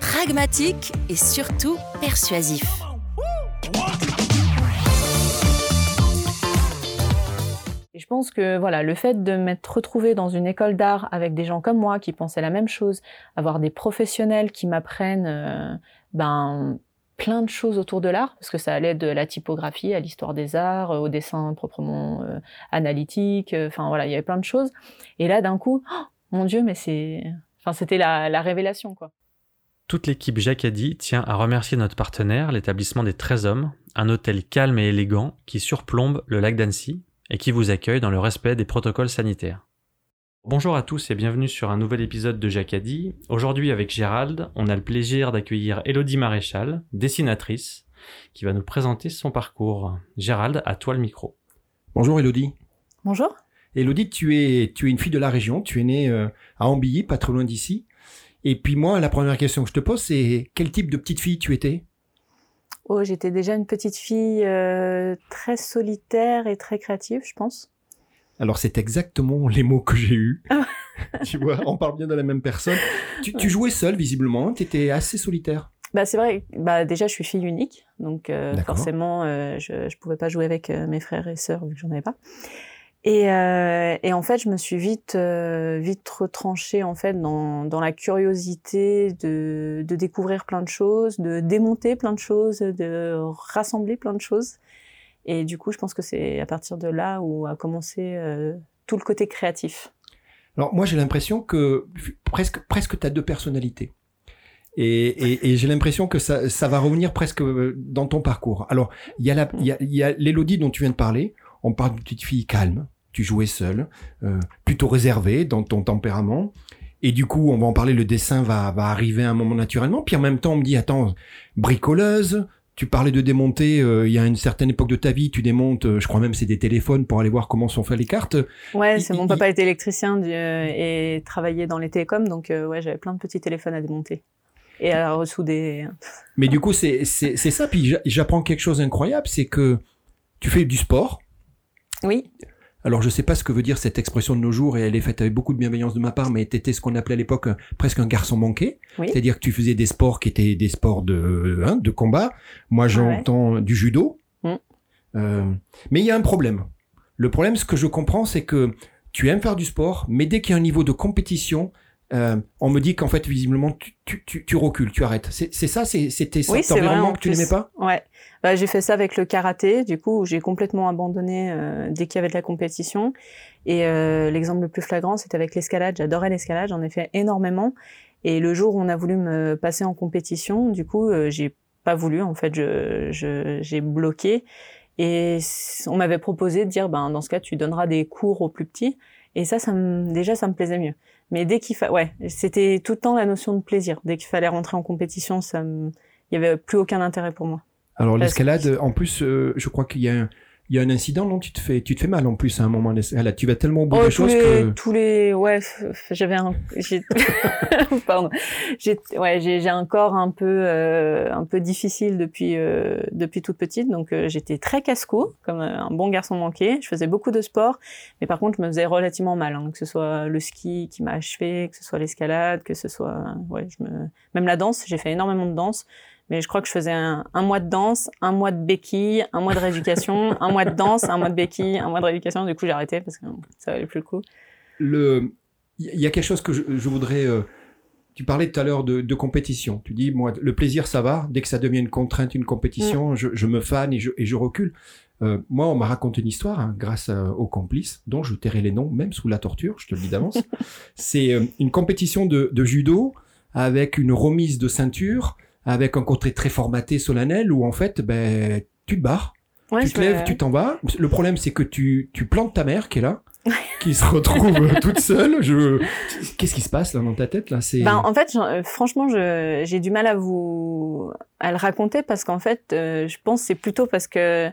pragmatique et surtout persuasif. Je pense que voilà, le fait de m'être retrouvée dans une école d'art avec des gens comme moi qui pensaient la même chose, avoir des professionnels qui m'apprennent euh, ben plein de choses autour de l'art, parce que ça allait de la typographie à l'histoire des arts, au dessin proprement euh, analytique, euh, enfin voilà, il y avait plein de choses. Et là, d'un coup, oh, mon Dieu, mais c'est, enfin c'était la, la révélation quoi. Toute l'équipe Jacadi tient à remercier notre partenaire, l'établissement des 13 hommes, un hôtel calme et élégant qui surplombe le lac d'Annecy et qui vous accueille dans le respect des protocoles sanitaires. Bonjour à tous et bienvenue sur un nouvel épisode de Jacadi. Aujourd'hui avec Gérald, on a le plaisir d'accueillir Elodie Maréchal, dessinatrice, qui va nous présenter son parcours. Gérald, à toi le micro. Bonjour Elodie. Bonjour. Elodie, tu es, tu es une fille de la région, tu es née euh, à Ambilly, pas trop loin d'ici. Et puis moi, la première question que je te pose, c'est quel type de petite fille tu étais? Oh, j'étais déjà une petite fille euh, très solitaire et très créative, je pense. Alors c'est exactement les mots que j'ai eus. tu vois, on parle bien de la même personne. Tu, tu jouais seule visiblement, tu étais assez solitaire? Bah c'est vrai. Bah déjà je suis fille unique, donc euh, forcément euh, je je pouvais pas jouer avec mes frères et sœurs vu que j'en avais pas. Et, euh, et en fait je me suis vite euh, vite retranchée en fait dans dans la curiosité de de découvrir plein de choses, de démonter plein de choses, de rassembler plein de choses. Et du coup je pense que c'est à partir de là où a commencé euh, tout le côté créatif. Alors moi j'ai l'impression que presque presque t'as deux personnalités. Et, et, et j'ai l'impression que ça, ça va revenir presque euh, dans ton parcours. Alors il y a l'Élodie dont tu viens de parler. On parle d'une petite fille calme. Tu jouais seule, euh, plutôt réservée dans ton tempérament. Et du coup, on va en parler. Le dessin va, va arriver à un moment naturellement. Puis en même temps, on me dit attends, bricoleuse. Tu parlais de démonter. euh, il y a une certaine époque de ta vie, tu démontes. euh, je crois même c'est des téléphones pour aller voir comment sont faites les cartes. Ouais, Il- c'est mon il- papa était électricien du- euh, et travaillait dans les télécoms, donc ouais, j'avais plein de petits téléphones à démonter et à ressouder. Mais du coup, c'est ça. Puis j'a- j'apprends quelque chose d'incroyable, c'est que tu fais du sport. Oui, Alors, je sais pas ce que veut dire cette expression de nos jours, et elle est faite avec beaucoup de bienveillance de ma part, mais t'étais ce qu'on appelait à l'époque euh, presque un garçon manqué. oui. C'est-à-dire que tu faisais des sports qui étaient des sports de, hein, de combat. Moi, j'entends du judo. Mm. Euh, mais il y a un problème. Le problème, ce que je comprends, c'est que tu aimes faire du sport, mais dès qu'il y a un niveau de compétition, euh, on me dit qu'en fait, visiblement, tu, tu, tu, tu recules, tu arrêtes. C'est ça, c'était Oui, cet c'est vrai, environnement en que tu n'aimais pas? Ouais, bah, j'ai fait ça avec le karaté, du coup, j'ai complètement abandonné euh, dès qu'il y avait de la compétition. Et euh, l'exemple le plus flagrant, c'était avec l'escalade. J'adorais l'escalade, j'en ai fait énormément. Et le jour où on a voulu me passer en compétition, du coup, euh, j'ai pas voulu. En fait, je je- j'ai bloqué. Et on m'avait proposé de dire, ben dans ce cas, tu donneras des cours aux plus petits. Et ça, ça me, déjà, ça me plaisait mieux. Mais dès qu'il fa... ouais, c'était tout le temps la notion de plaisir. Dès qu'il fallait rentrer en compétition, ça me... il y avait plus aucun intérêt pour moi. Alors l'escalade, en plus, euh, je crois qu'il y a un, il y a un incident, non Tu te fais, tu te fais mal en plus à un moment. l'escalade. Tu vas tellement au bout Oh, des choses les, que. tous les, ouais, j'avais un, j'ai, pardon, j'ai, ouais, j'ai, un corps un peu, euh, un peu difficile depuis, euh, depuis toute petite, donc euh, j'étais très casse-cou, comme un bon garçon manqué. Je faisais beaucoup de sport, mais par contre, je me faisais relativement mal, hein, que ce soit le ski qui m'a achevé, que ce soit l'escalade, que ce soit, ouais, je me, même la danse, j'ai fait énormément de danse. Mais je crois que je faisais un, un mois de danse, un mois de béquille, un mois de rééducation, un mois de danse, un mois de béquille, un mois de rééducation. Du coup, j'ai arrêté parce que ça valait plus le coup. le, il y a quelque chose que je, je voudrais. euh, tu parlais tout à l'heure de, de compétition. Tu dis, moi, le plaisir, ça va. Dès que ça devient une contrainte, une compétition, je, je me fane et je, et je recule. Euh, moi, on m'a raconté une histoire hein, grâce euh, aux complices, dont je tairai les noms, même sous la torture, je te le dis d'avance. C'est euh, une compétition de, de judo avec une remise de ceinture, avec un côté très formaté, solennel, où en fait, ben, tu te barres, Ouais, tu te lèves, tu t'en vas. Le problème, c'est que tu, tu plantes ta mère qui est là, qui se retrouve euh, toute seule. Je... Qu'est-ce qui se passe là dans ta tête là? C'est Ben, en fait, euh, franchement, je- j'ai du mal à vous à le raconter parce qu'en fait, euh, je pense que c'est plutôt parce que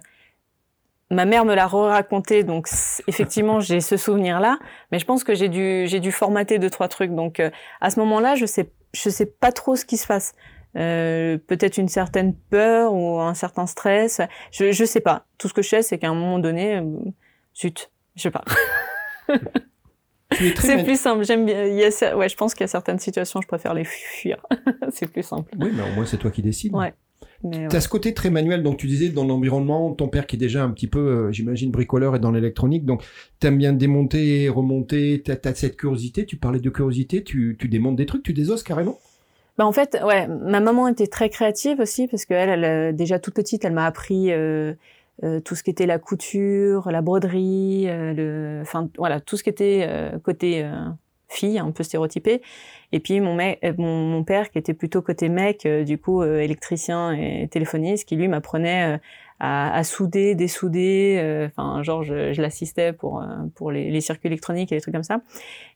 ma mère me l'a re-raconté, donc effectivement, j'ai ce souvenir-là. Mais je pense que j'ai dû j'ai dû formater deux trois trucs. Donc euh, à ce moment-là, je sais je sais pas trop ce qui se passe. Euh, peut-être une certaine peur ou un certain stress. Je je sais pas. Tout ce que je sais, c'est qu'à un moment donné, euh, zut, je sais pas. C'est plus simple. J'aime bien. Il y a, ouais, je pense qu'il y a certaines situations, je préfère les fuir. c'est plus simple. Oui, mais au moins c'est toi qui décides. Ouais. Mais, ouais. T'as ce côté très manuel, donc tu disais dans l'environnement, ton père qui est déjà un petit peu, euh, j'imagine, bricoleur et dans l'électronique, donc t'aimes bien démonter, remonter, t'as as cette curiosité, tu parlais de curiosité, tu, tu démontes des trucs, tu désosses carrément Bah, en fait, ouais, ma maman était très créative aussi parce qu'elle, elle, euh, déjà toute petite, elle m'a appris euh, euh, tout ce qui était la couture, la broderie, euh, le, enfin voilà, tout ce qui était euh, côté euh, fille, un peu stéréotypé. Et puis mon, mec, mon, mon père qui était plutôt côté mec, du coup électricien et téléphoniste, qui lui m'apprenait à, à souder, dessouder. Enfin, genre je, je l'assistais pour euh, pour les, les circuits électroniques et les trucs comme ça.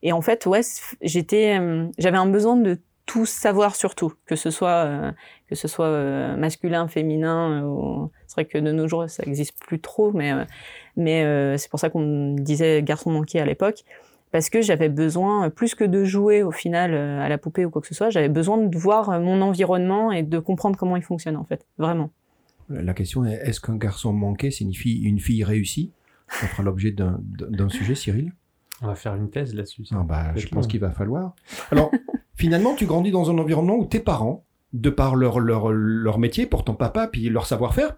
Et en fait, ouais, j'étais, euh, j'avais un besoin de tout savoir sur tout, que ce soit euh, que ce soit euh, masculin, féminin. euh, C'est vrai que de nos jours ça existe plus trop, mais mais c'est pour ça qu'on disait garçon manqué à l'époque parce que j'avais besoin plus que de jouer au final à la poupée ou quoi que ce soit, j'avais besoin de voir mon environnement et de comprendre comment il fonctionne en fait, vraiment. La question est, est-ce qu'un garçon manqué signifie une fille réussie? Ça fera l'objet d'un sujet, Cyril? On va faire une thèse là-dessus. Ah bah, je pense qu'il va falloir. Alors, finalement, tu grandis dans un environnement où tes parents, de par leur, leur, leur métier, pour ton papa, puis leur savoir-faire,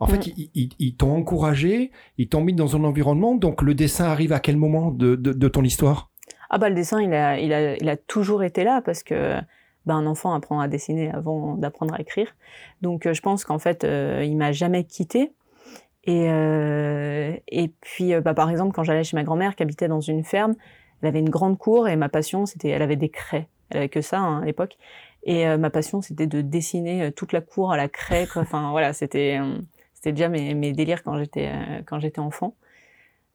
en fait, ils, ils- ils t'ont encouragé, ils t'ont mis dans un environnement, donc le dessin arrive à quel moment de, de, de ton histoire? Ah bah le dessin, il a, il a, il a toujours été là parce que bah, un enfant apprend à dessiner avant d'apprendre à écrire. Donc euh, je pense qu'en fait, euh, il m'a jamais quitté. Et, euh, et puis, euh, bah, par exemple, quand j'allais chez ma grand-mère qui habitait dans une ferme, elle avait une grande cour et ma passion, c'était, elle avait des craies. Elle avait que ça hein, à l'époque. Et euh, ma passion, c'était de dessiner euh, toute la cour à la craie. Enfin voilà, c'était, euh, c'était déjà mes, mes délires quand j'étais, quand j'étais enfant.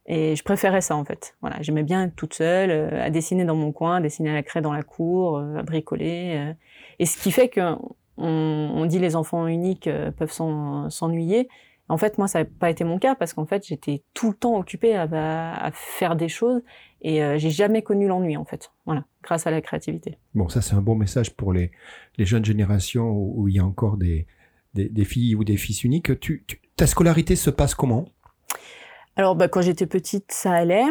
Et je préférais ça en fait. Voilà, j'aimais bien être toute seule, à dessiner dans mon coin, à dessiner à la craie dans la cour, à bricoler. Et ce qui fait que on, dit les enfants uniques peuvent s'en- s'ennuyer. En fait, moi, ça n'a pas été mon cas parce qu'en fait, j'étais tout le temps occupée à, faire des choses et euh, j'ai jamais connu l'ennui en fait. Voilà, grâce à la créativité. Bon, ça, c'est un bon message pour les, les jeunes générations où, où il y a encore des, des, des filles ou des fils uniques. Tu, tu- ta scolarité se passe comment? Alors, bah, quand j'étais petite, ça allait.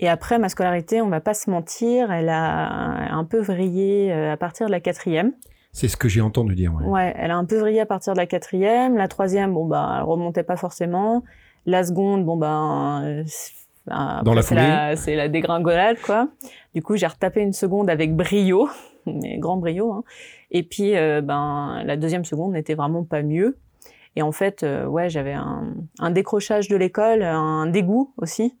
Et après, ma scolarité, on va pas se mentir, elle a un peu vrillé euh, à partir de la quatrième. C'est ce que j'ai entendu dire. ouais. Ouais, elle a un peu vrillé à partir de la quatrième. La troisième, bon bah, elle remontait pas forcément. La seconde, bon ben, euh, Dans la c'est la, c'est la dégringolade quoi. Du coup, j'ai retapé une seconde avec brio, mais grand brio. Hein. Et puis, euh, ben, la deuxième seconde n'était vraiment pas mieux. Et en fait, euh, ouais, j'avais un, un décrochage de l'école, un dégoût aussi.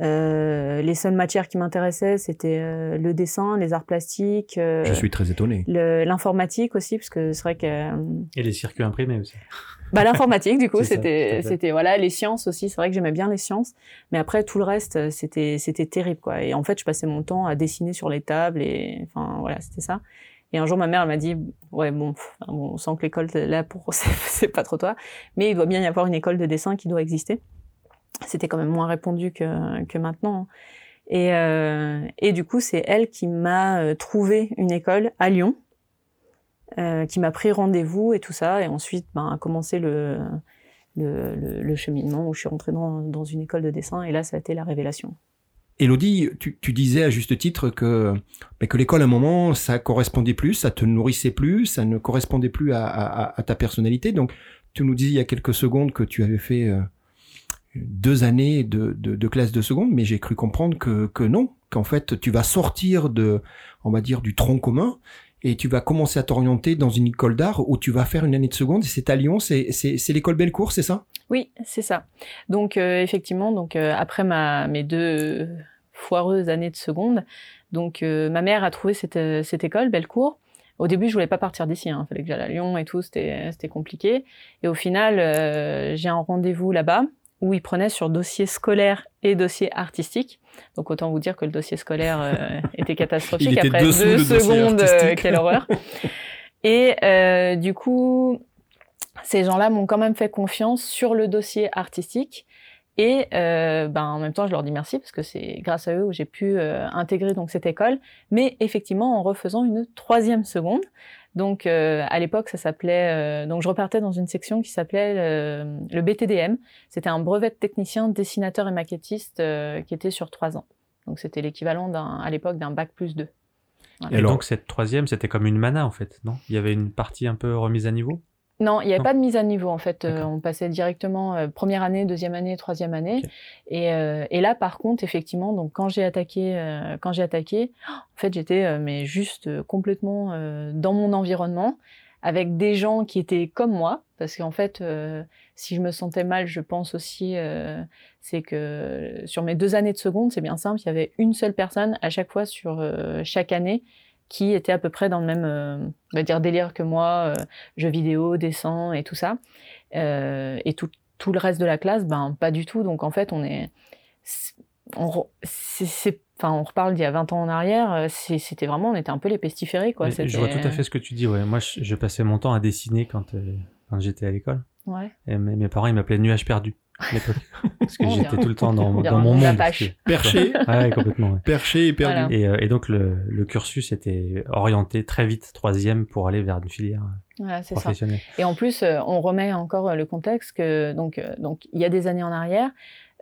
Euh, les seules matières qui m'intéressaient, c'était euh, le dessin, les arts plastiques. euh, Je suis très étonné. l'informatique aussi parce que c'est vrai que euh, Et les circuits imprimés aussi. bah l'informatique du coup c'était c'était voilà les sciences aussi c'est vrai que j'aimais bien les sciences mais après tout le reste c'était c'était terrible quoi et en fait je passais mon temps à dessiner sur les tables et enfin voilà c'était ça et un jour ma mère elle m'a dit ouais bon, pff, bon on sent que l'école là pour c'est c'est pas trop toi mais il doit bien y avoir une école de dessin qui doit exister c'était quand même moins répandu que que maintenant hein. et euh, et du coup c'est elle qui m'a euh, trouvé une école à Lyon euh, qui m'a pris rendez-vous et tout ça, et ensuite ben, a commencé le, le, le, cheminement où je suis rentrée dans, dans une école de dessin, et là ça a été la révélation. Elodie, tu, tu disais à juste titre que, bah, que l'école, à un moment, ça correspondait plus, ça te nourrissait plus, ça ne correspondait plus à, à- ta personnalité. Donc, tu nous disais il y a quelques secondes que tu avais fait deux années de, de, classe de seconde, mais j'ai cru comprendre que, que non, qu'en fait, tu vas sortir de, on va dire, du tronc commun et tu vas commencer à t'orienter dans une école d'art où tu vas faire une année de seconde. C'est à Lyon, c'est l'école Bellecour, c'est ça? Oui, c'est ça. Donc euh, effectivement, donc euh, après ma mes deux foireuses années de seconde, donc euh, ma mère a trouvé cette, cette école Bellecour. Au début, je voulais pas partir d'ici. Hein. Il fallait que j'aille à Lyon et tout. C'était c'était compliqué. Et au final, j'ai un rendez-vous là-bas où ils prenaient sur dossier scolaire et dossier artistique. Donc autant vous dire que le dossier scolaire était catastrophique. Après deux secondes, quelle horreur. Et euh, du coup, ces gens-là m'ont quand même fait confiance sur le dossier artistique. Et euh, ben, en même temps, je leur dis merci parce que c'est grâce à eux où j'ai pu euh, intégrer donc cette école, mais effectivement en refaisant une troisième seconde. Donc euh, à l'époque, ça s'appelait. Euh, donc je repartais dans une section qui s'appelait le BTDM. C'était un brevet de technicien, dessinateur et maquettiste qui était sur trois ans. Donc c'était l'équivalent à l'époque d'un bac plus deux. Et donc cette troisième, c'était comme une mana en fait, non? Il y avait une partie un peu remise à niveau? Non, il n'y avait pas de mise à niveau en fait. Euh, on passait directement euh, première année, deuxième année, troisième année. Et, euh, et, là, par contre, effectivement, donc quand j'ai attaqué, quand j'ai attaqué, en fait, j'étais mais juste complètement dans mon environnement avec des gens qui étaient comme moi, parce qu'en fait, si je me sentais mal, je pense aussi, c'est que sur mes deux années de seconde, c'est bien simple, il y avait une seule personne à chaque fois sur chaque année qui était à peu près dans le même euh, on va dire délire que moi, euh, jeux vidéo, dessin et tout ça. Euh, et tout, tout le reste de la classe, ben pas du tout. Donc en fait, on est, on, c'est, enfin, on reparle d'il y a 20 ans en arrière. C'était vraiment, on était un peu les pestiférés, quoi. je vois tout à fait ce que tu dis. Ouais. Moi, je, je passais mon temps à dessiner quand, quand j'étais à l'école. Ouais. Et mes, mes parents, ils m'appelaient nuage perdu. Parce que j'étais tout le temps dans, dans mon monde. Perché. ouais, complètement. Ouais. Perché et perdu. Et, euh, et, donc, le, le, cursus était orienté très vite, troisième, pour aller vers une filière ouais, professionnelle. Ça. Et en plus, euh, on remet encore le contexte que, donc, euh, donc, il y a des années en arrière,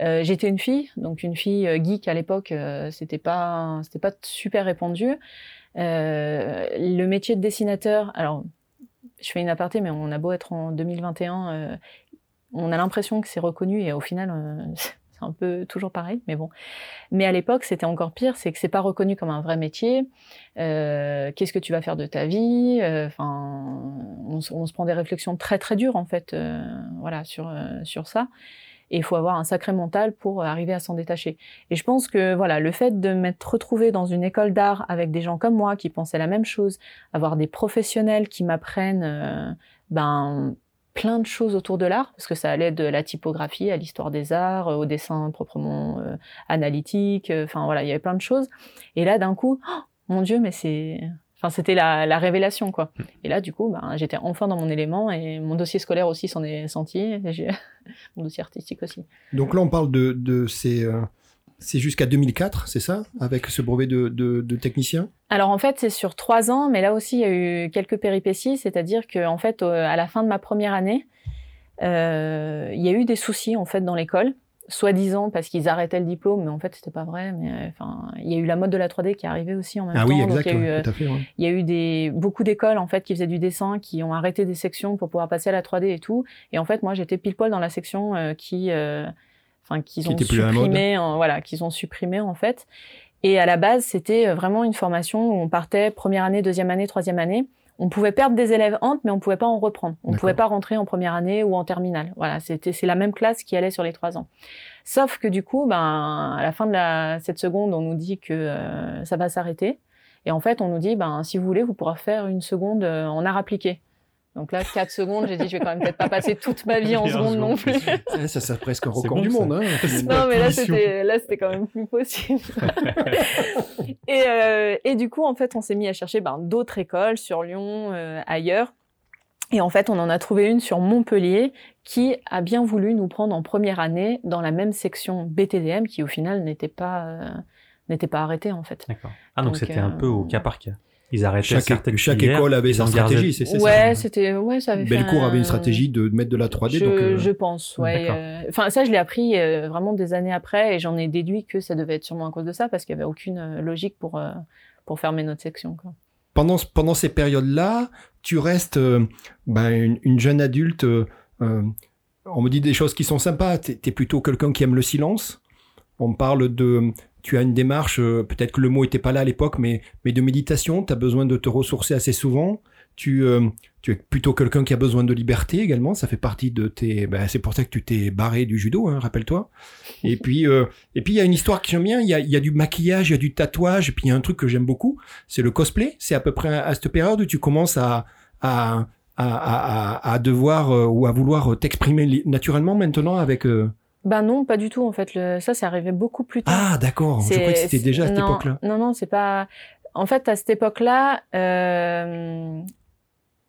euh, j'étais une fille, donc une fille geek à l'époque, euh, c'était pas, c'était pas super répandu. Euh, le métier de dessinateur, alors je fais une aparté, mais on a beau être en 2021, euh, on a l'impression que c'est reconnu et au final, euh, c'est un peu toujours pareil, mais bon. Mais à l'époque, c'était encore pire, c'est que c'est pas reconnu comme un vrai métier. Euh, Qu'est-ce que tu vas faire de ta vie? Euh, Enfin, on, on, se prend des réflexions très très dures en fait, euh, voilà, sur sur ça. Et il faut avoir un sacré mental pour arriver à s'en détacher. Et je pense que voilà, le fait de m'être retrouvée dans une école d'art avec des gens comme moi qui pensaient la même chose, avoir des professionnels qui m'apprennent, ben plein de choses autour de l'art, parce que ça allait de la typographie à l'histoire des arts, au dessin proprement euh, analytique, euh, enfin voilà, il y avait plein de choses. Et là, d'un coup, oh, mon Dieu, mais c'est... Enfin, c'était la, la, révélation, quoi. Mm. Et là, du coup, ben, j'étais enfin dans mon élément et mon dossier scolaire aussi s'en est senti, mon dossier artistique aussi. Donc là, on parle de, de ces... Euh c'est jusqu'à 2004, c'est ça, avec ce brevet de, de, de technicien? Alors en fait, c'est sur trois ans, mais là aussi, il y a eu quelques péripéties, c'est-à-dire que en fait, à la fin de ma première année, euh, il y a eu des soucis en fait dans l'école, soi-disant parce qu'ils arrêtaient le diplôme, mais en fait, c'était pas vrai. Mais euh, enfin, il y a eu la mode de la 3D qui est arrivée aussi en même ah temps. oui, exact, il y a eu, tout à fait, ouais. il y a eu des beaucoup d'écoles en fait qui faisaient du dessin, qui ont arrêté des sections pour pouvoir passer à la 3D et tout. Et en fait, moi, j'étais pile poil dans la section euh, qui euh, enfin qu'ils ont supprimé, en, voilà, qu'ils ont supprimé en fait. Et à la base, c'était vraiment une formation où on partait première année, deuxième année, troisième année. On pouvait perdre des élèves entre, mais on pouvait pas en reprendre. On pouvait pas rentrer en première année ou en terminale. Voilà, c'était c'est la même classe qui allait sur les trois ans. Sauf que du coup, ben à la fin de la, cette seconde, on nous dit que euh, ça va s'arrêter. Et en fait, on nous dit, ben si vous voulez, vous pourrez faire une seconde euh, en art appliqué. Donc là, 4 secondes, j'ai dit, je vais quand même peut-être pas passer toute ma vie en seconde non plus. ça, ça c'est presque un record bon, du monde. Hein, non, mais là, c'était, là, c'était quand même plus possible. et, euh, et du coup, en fait, on s'est mis à chercher ben, d'autres écoles sur Lyon, euh, ailleurs. Et en fait, on en a trouvé une sur Montpellier qui a bien voulu nous prendre en première année dans la même section BTDM qui, au final, n'était pas, euh, n'était pas arrêtée, en fait. D'accord. Ah, donc c'était un peu au cas par cas. Ils arrêtaient chaque, certaines chaque école avait sa stratégie, c'est ça Ouais, c'était ouais, ça avait Bellecour un... avait une stratégie de mettre de la 3D je, donc euh... je pense, ouais. Euh... Enfin ça je l'ai appris euh, vraiment des années après et j'en ai déduit que ça devait être sûrement à cause de ça parce qu'il y avait aucune logique pour euh, pour fermer notre section quoi. Pendant pendant ces périodes-là, tu restes ben, une, une, jeune adulte on me dit des choses qui sont sympas, tu es plutôt quelqu'un qui aime le silence. On parle de tu as une démarche, euh, peut-être que le mot était pas là à l'époque, mais, mais de méditation, tu as besoin de te ressourcer assez souvent. tu, euh, tu es plutôt quelqu'un qui a besoin de liberté également. Ça fait partie de tes. Ben, c'est pour ça que tu t'es barré du judo, hein, rappelle-toi. Et puis, euh, et puis il y a une histoire que j'aime bien. Il y a, y a du maquillage, il y a du tatouage, et puis il y a un truc que j'aime beaucoup. C'est le cosplay. C'est à peu près à cette période où tu commences à à à, à, à devoir euh, ou à vouloir t'exprimer naturellement maintenant avec. Ben non, pas du tout en fait. Le... Ça, c'est arrivé beaucoup plus tard. Ah d'accord. Je croyais que c'était déjà à cette époque-là. Non, non, c'est pas. En fait, à cette époque-là, euh...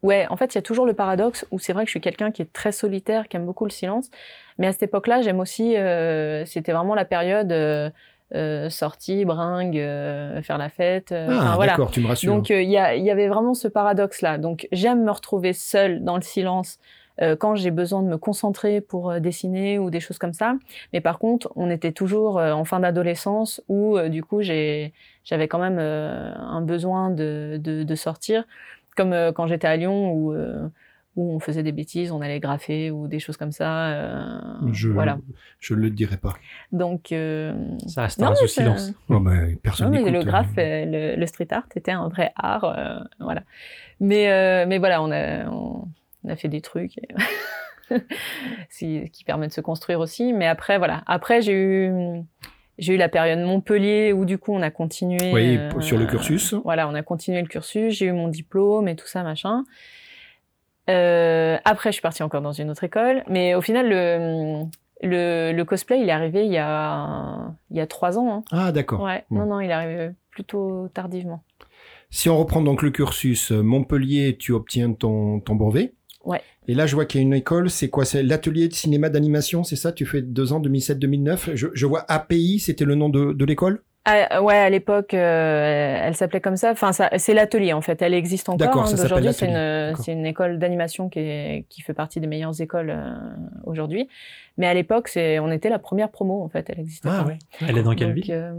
ouais, en fait, il y a toujours le paradoxe où c'est vrai que je suis quelqu'un qui est très solitaire, qui aime beaucoup le silence. Mais à cette époque-là, j'aime aussi. Euh... C'était vraiment la période. Euh... Euh, sortie, bringue, euh, faire la fête. Euh, ah, voilà. d'accord, tu me rassures. Donc il y, y avait vraiment ce paradoxe-là. Donc j'aime me retrouver seule dans le silence euh, quand j'ai besoin de me concentrer pour euh, dessiner ou des choses comme ça. Mais par contre, on était toujours euh, en fin d'adolescence où du coup j'ai j'avais quand même un besoin de, de, de, sortir, comme quand j'étais à Lyon où où on faisait des bêtises, on allait graffer ou des choses comme ça. Euh, je, voilà. Je ne le dirai pas. Donc. Euh... Ça restera sous silence. Oh, mais personne non, mais le graphe, euh. le, le, street art était un vrai art. Euh, voilà. Mais, euh, mais voilà, on a, on, a fait des trucs. Et qui, permettent de se construire aussi. Mais après, voilà. Après, j'ai eu. J'ai eu la période Montpellier où du coup on a continué oui, sur le cursus. Voilà, on a continué le cursus. J'ai eu mon diplôme et tout ça machin. Euh, après, je suis partie encore dans une autre école, mais au final, le, le, le cosplay, il est arrivé il y a, il y a trois ans. Hein. Ah, d'accord. Ouais, Bon. non, non, il est arrivé plutôt tardivement. Si on reprend donc le cursus, euh, Montpellier, tu obtiens ton, ton brevet. Et là, je vois qu'il y a une école, c'est quoi? C'est l'atelier de cinéma d'animation, c'est ça? Tu fais deux ans, 2007-2009. Je, je vois API, c'était le nom de l'école? Ah, ouais, à l'époque, euh, elle s'appelait comme ça. Enfin, ça, c'est l'atelier en fait. Elle existe encore. Hein, D'aujourd'hui, c'est une, c'est une école d'animation qui, est, qui fait partie des meilleures écoles euh, aujourd'hui. Mais à l'époque, c'est, on était la première promo en fait. Elle existait Ah ouais. Elle est dans quelle Donc, ville? euh,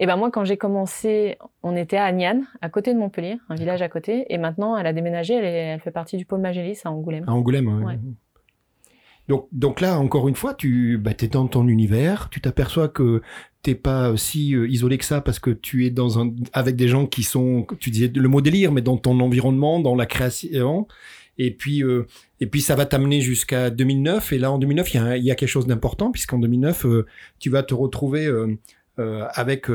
Et ben moi, quand j'ai commencé, on était à Agnan, à côté de Montpellier, un village à côté. Et maintenant, elle a déménagé. Elle, est, elle fait partie du pôle Magélis à Angoulême. À Angoulême. ouais. Ouais. Donc, donc là, encore une fois, tu bah, es dans ton univers, tu t'aperçois que t'es pas si euh, isolé que ça parce que tu es dans un avec des gens qui sont, tu disais le mot délire, mais dans ton environnement, dans la création. Et puis, euh, et puis ça va t'amener jusqu'à 2009. Et là, en 2009, il y a, y a quelque chose d'important puisqu'en 2009, euh, tu vas te retrouver euh, euh, avec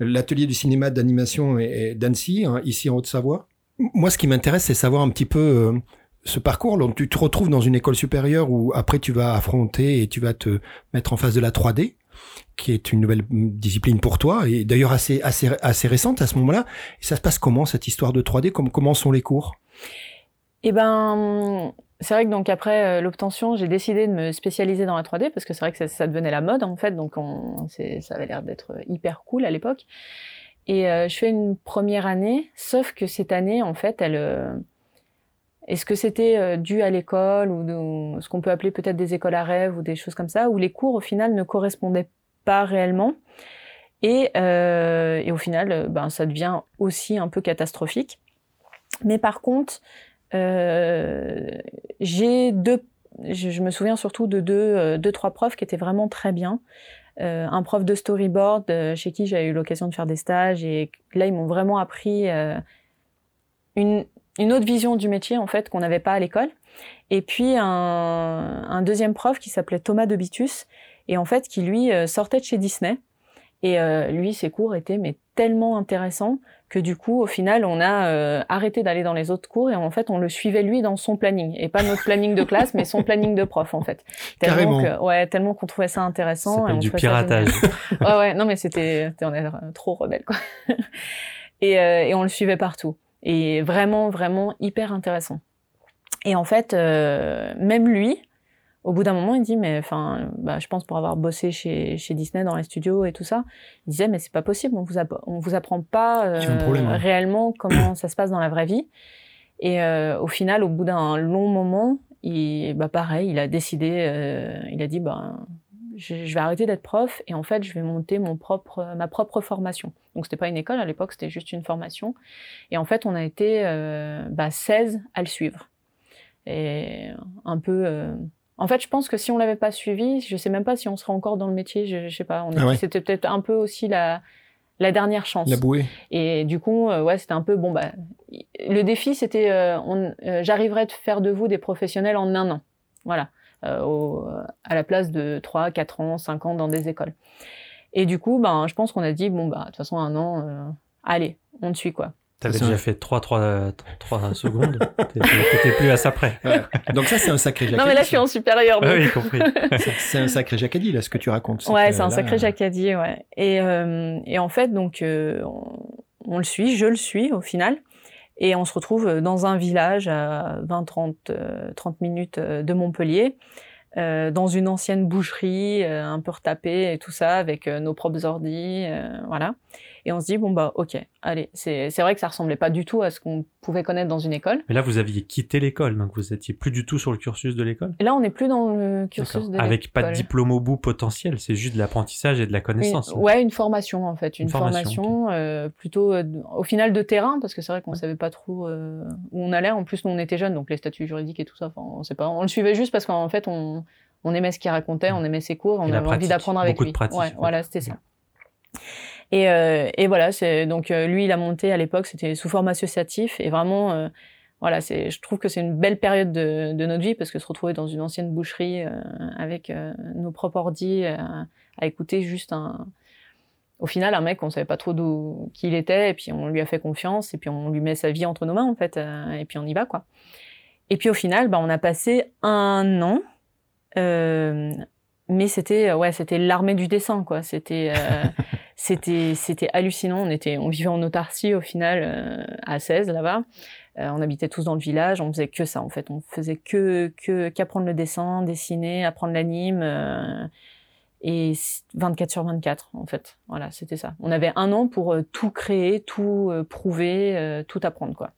l'atelier du cinéma d'animation et, d'Annecy, hein, ici en Haute-Savoie. Moi, ce qui m'intéresse, c'est savoir un petit peu ce parcours. Tu te retrouves dans une école supérieure où après tu vas affronter et tu vas te mettre en face de la 3D, qui est une nouvelle discipline pour toi et d'ailleurs assez assez assez récente à ce moment-là. Ça se passe comment cette histoire de 3D Comme comment sont les cours? Et ben, c'est vrai que donc après euh, l'obtention, j'ai décidé de me spécialiser dans la 3D parce que c'est vrai que ça, devenait la mode en fait, donc on, ça avait l'air d'être hyper cool à l'époque. Et euh, je fais une première année, sauf que cette année, en fait, elle, euh, est-ce que c'était euh, dû à l'école ou, de- ce qu'on peut appeler peut-être des écoles à rêve ou des choses comme ça, où les cours au final ne correspondaient pas réellement. Et, euh, et au final, euh, ben, ça devient aussi un peu catastrophique. Mais par contre, euh, j'ai deux, je, me souviens surtout de deux, euh, deux, trois profs qui étaient vraiment très bien. Un prof de storyboard chez qui j'ai eu l'occasion de faire des stages et là ils m'ont vraiment appris une, une autre vision du métier en fait qu'on n'avait pas à l'école. Et puis un, un deuxième prof qui s'appelait Thomas de Bitus et en fait qui lui euh, sortait de chez Disney et euh, lui ses cours étaient mais tellement intéressants que du coup au final on a euh, arrêté d'aller dans les autres cours et en fait on le suivait lui dans son planning et pas notre planning de classe mais son planning de prof en fait Carrément. que, ouais tellement qu'on trouvait ça Ça intéressant et on du ça génial. piratage. ouais ouais non mais c'était on est trop rebelle quoi et, euh, et on le suivait partout et vraiment vraiment hyper intéressant et en fait euh, même lui au bout d'un moment il dit mais enfin bah, je pense pour avoir bossé chez, chez Disney dans les studios et tout ça il disait mais c'est pas possible on vous on vous apprend pas euh, problème, ouais. réellement comment ça se passe dans la vraie vie et euh, au final au bout d'un long moment il bah pareil il a décidé il a dit bah je, je vais arrêter d'être prof et en fait je vais monter mon propre ma propre formation donc c'était pas une école à l'époque c'était juste une formation et en fait on a été euh, bah, 16 à le suivre et un peu euh, en fait je pense que si on l'avait pas suivi je sais même pas si on serait encore dans le métier je, je sais pas Ah ouais. c'était peut-être un peu aussi la la dernière chance. La bouée. Et du coup, euh, ouais, c'était un peu bon. Bah, le défi, c'était, euh, euh, j'arriverais à faire de vous des professionnels en un an. Voilà, euh, au- à la place de 3, 4 ans, 5 ans dans des écoles. Et du coup, ben, je pense qu'on a dit bon bah, de toute façon, un an, euh, allez, on te suit quoi. T'avais déjà un- fait 3, 3, 3 secondes. T'étais plus à ça près. Ouais. Donc ça, c'est un sacré jacadi. Non, mais là, je suis en supérieur. Ah donc- oui, compris. C'est- un sacré jacadi, là, ce que tu racontes. Ouais, c'est un là, sacré jacadier, ouais. Et, euh, et en fait, donc, euh, on, on le suit, je le suis au final. Et on se retrouve dans un village à 20-30 euh, 30 minutes euh, de Montpellier, euh, dans une ancienne boucherie, euh, un peu retapée et tout ça, avec euh, nos propres ordis, euh, voilà. Et on se dit, bon, bah, ok, allez. C'est vrai que ça ressemblait pas du tout à ce qu'on pouvait connaître dans une école. Mais là, vous aviez quitté l'école, donc vous étiez plus du tout sur le cursus de l'école. Et là, on n'est plus dans le cursus de Avec pas de diplôme au bout potentiel, c'est juste de l'apprentissage et de la connaissance. Une, ouais, une formation en fait, une, Une formation, formation, euh, plutôt euh, au final de terrain parce que c'est vrai qu'on savait pas trop euh, où on allait. En plus, nous on était jeunes, donc les statuts juridiques et tout ça, on sait pas. On le suivait juste parce qu'en fait on, on aimait ce qu'il racontait, on aimait ses cours, on Et avait envie d'apprendre avec beaucoup de lui. pratique, ouais, ouais. voilà, c'était ça. Et, euh, et voilà, donc euh, lui il a monté à l'époque, c'était sous forme associatif et vraiment. euh, voilà, je trouve que c'est une belle période de, notre vie parce que se retrouver dans une ancienne boucherie avec nos propres ordis, euh, à écouter juste un, au final, un mec, on savait pas trop qui il était, et puis on lui a fait confiance, et puis on lui met sa vie entre nos mains, en fait, et puis on y va, quoi. Et puis au final, bah, on a passé un an, mais c'était, ouais, c'était l'armée du dessin, quoi. C'était, c'était, c'était hallucinant. On était, on vivait en autarcie au final euh, à 16 là-bas. Euh, on habitait tous dans le village, on faisait que ça, en fait. On faisait que, que, qu'apprendre le dessin, dessiner, apprendre l'anime. euh, et 24 sur 24 en fait. Voilà, c'était ça. On avait un an pour euh, tout créer, tout prouver, tout apprendre quoi.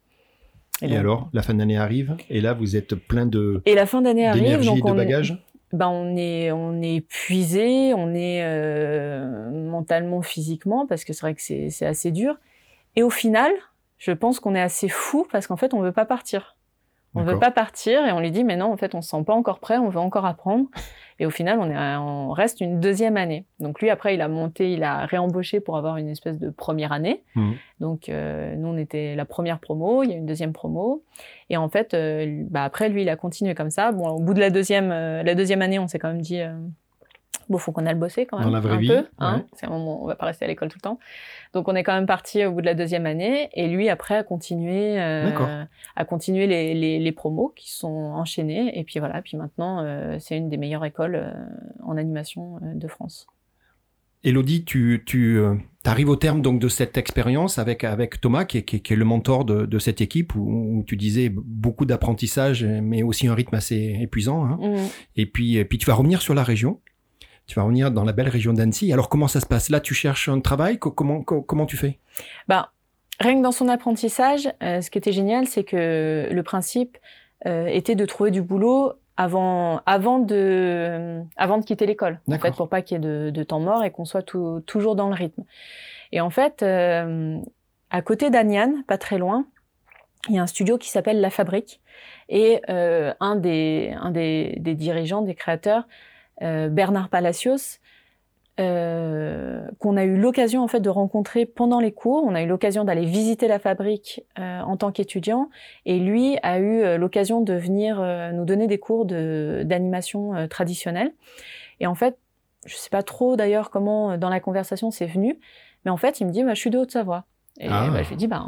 Et, donc- alors, la fin d'année arrive, et là, vous êtes plein de Et la fin d'année arrive, donc de on, bagages. Ben on est on est épuisé, on est euh, mentalement, physiquement parce que c'est vrai que c'est assez dur. Et au final, je pense qu'on est assez fou parce qu'en fait on veut pas partir. On veut D'accord. pas partir et on lui dit mais non en fait on se sent pas encore prêt, on veut encore apprendre. Et au final on est à- on reste une deuxième année. Donc lui après il a monté, il a réembauché pour avoir une espèce de première année. Mhm. Donc euh, nous on était la première promo, il y a une deuxième promo et en fait euh, bah après lui il a continué comme ça. Bon au bout de la deuxième euh, la deuxième année on s'est quand même dit euh, bon faut qu'on aille bosser quand même Dans la vraie un vie, peu hein. ouais. C'est un moment on va pas rester à l'école tout le temps. Donc on est quand même parti au bout de la deuxième année et lui après a continué euh, a continué les, les, les promos qui sont enchaînés et puis voilà puis maintenant euh, c'est une des meilleures écoles euh, en animation euh, de France. Elodie, tu, tu arrives au terme donc de cette expérience avec, avec Thomas, qui est, qui est- qui est le mentor de, de cette équipe, où, où tu disais beaucoup d'apprentissage, mais aussi un rythme assez épuisant. hein. Mhm. Et, puis, et puis tu vas revenir sur la région. Tu vas revenir dans la belle région d'Annecy. Alors comment ça se passe? Là, tu cherches un travail? Co- comment, co- comment tu fais? Ben, rien que dans son apprentissage, euh, ce qui était génial, c'est que le principe euh, était de trouver du boulot avant, avant, de, avant de quitter l'école, en fait, pour pas qu'il y ait de, de temps mort et qu'on soit tout- toujours dans le rythme. Et en fait, euh, à côté d'Agnan, pas très loin, il y a un studio qui s'appelle La Fabrique. Et un, des, un des, des dirigeants, des créateurs, Bernard Palacios, euh, qu'on a eu l'occasion en fait de rencontrer pendant les cours. On a eu l'occasion d'aller visiter la fabrique euh, en tant qu'étudiant, et lui a eu euh, l'occasion de venir euh, nous donner des cours de d'animation euh, traditionnelle. Et en fait, je sais pas trop d'ailleurs comment euh, dans la conversation c'est venu, mais en fait il me dit bah, je suis de Haute-Savoie. Et Ah. bah, je lui dis bah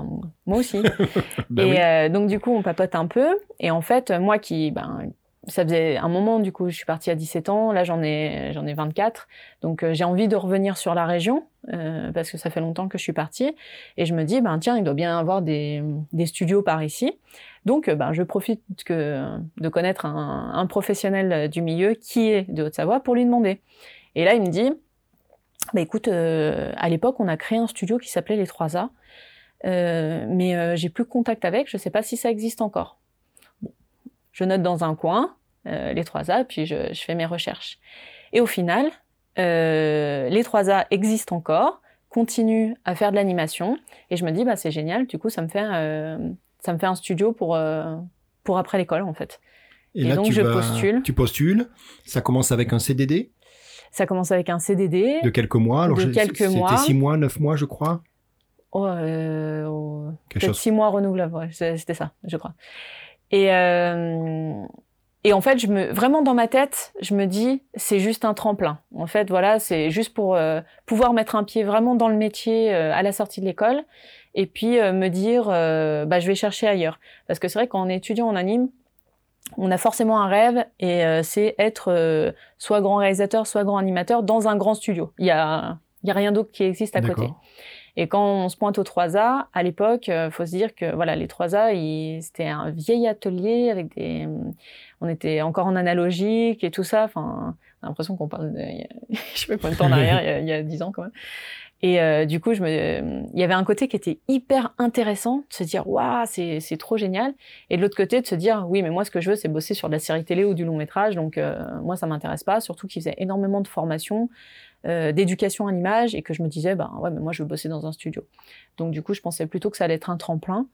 moi aussi. Ben et oui. euh, donc du coup, on papote un peu. Et en fait, moi qui, ben, ça faisait un moment du coup, je suis partie à 17 ans. Là, j'en ai, ai 24. Donc euh, j'ai envie de revenir sur la région euh, parce que ça fait longtemps que je suis partie. Et je me dis, ben tiens, il doit bien y avoir des, studios par ici. Donc, euh, ben, je profite de connaître un, professionnel du milieu qui est de Haute-Savoie pour lui demander. Et là, il me dit, bah écoute, à l'époque, on a créé un studio qui s'appelait les 3A. Euh, mais j'ai plus contact avec, je sais pas si ça existe encore. Je note dans un coin euh, les 3A, puis je, je fais mes recherches. Et au final, euh, les 3A existent encore, continuent à faire de l'animation, et je me dis bah c'est génial. Du coup, ça me fait euh, ça me fait un studio pour pour après l'école en fait. et donc, tu je vas- postule. Tu postules. Ça commence avec un CDD. Ça commence avec un CDD. De quelques mois. Alors, De je- quelques c'était mois. six mois, neuf mois, je crois. Oh, euh, oh, peut-être six mois renouvelables, ouais, c'était ça, je crois. Et, euh, et en fait, je me, vraiment dans ma tête, je me dis, c'est juste un tremplin. En fait, voilà, c'est juste pour euh, pouvoir mettre un pied vraiment dans le métier euh, à la sortie de l'école, et puis euh, me dire, euh, bah, je vais chercher ailleurs. Parce que c'est vrai qu'en étudiant en anime, on a forcément un rêve, et c'est être soit grand réalisateur, soit grand animateur dans un grand studio. Il y a, il y a rien d'autre qui existe à côté. Et quand on se pointe aux 3A, à l'époque, euh, faut se dire que voilà, les 3A, ils- c'était un vieil atelier avec des, on était encore en analogique et tout ça. Enfin, on a l'impression qu'on parle de, je sais pas combien de temps en arrière, il y a- 10 ans quand même. Et euh, du coup, je me, il y avait un côté qui était hyper intéressant, de se dire waouh, c'est c'est trop génial. Et de l'autre côté, de se dire oui, mais moi, ce que je veux, c'est bosser sur de la série télé ou du long métrage. Donc euh, moi, ça m'intéresse pas. Surtout qu'ils faisaient énormément de formation, euh, d'éducation à l'image, et que je me disais ben ouais, mais moi, je veux bosser dans un studio. Donc du coup, je pensais plutôt que ça allait être un tremplin.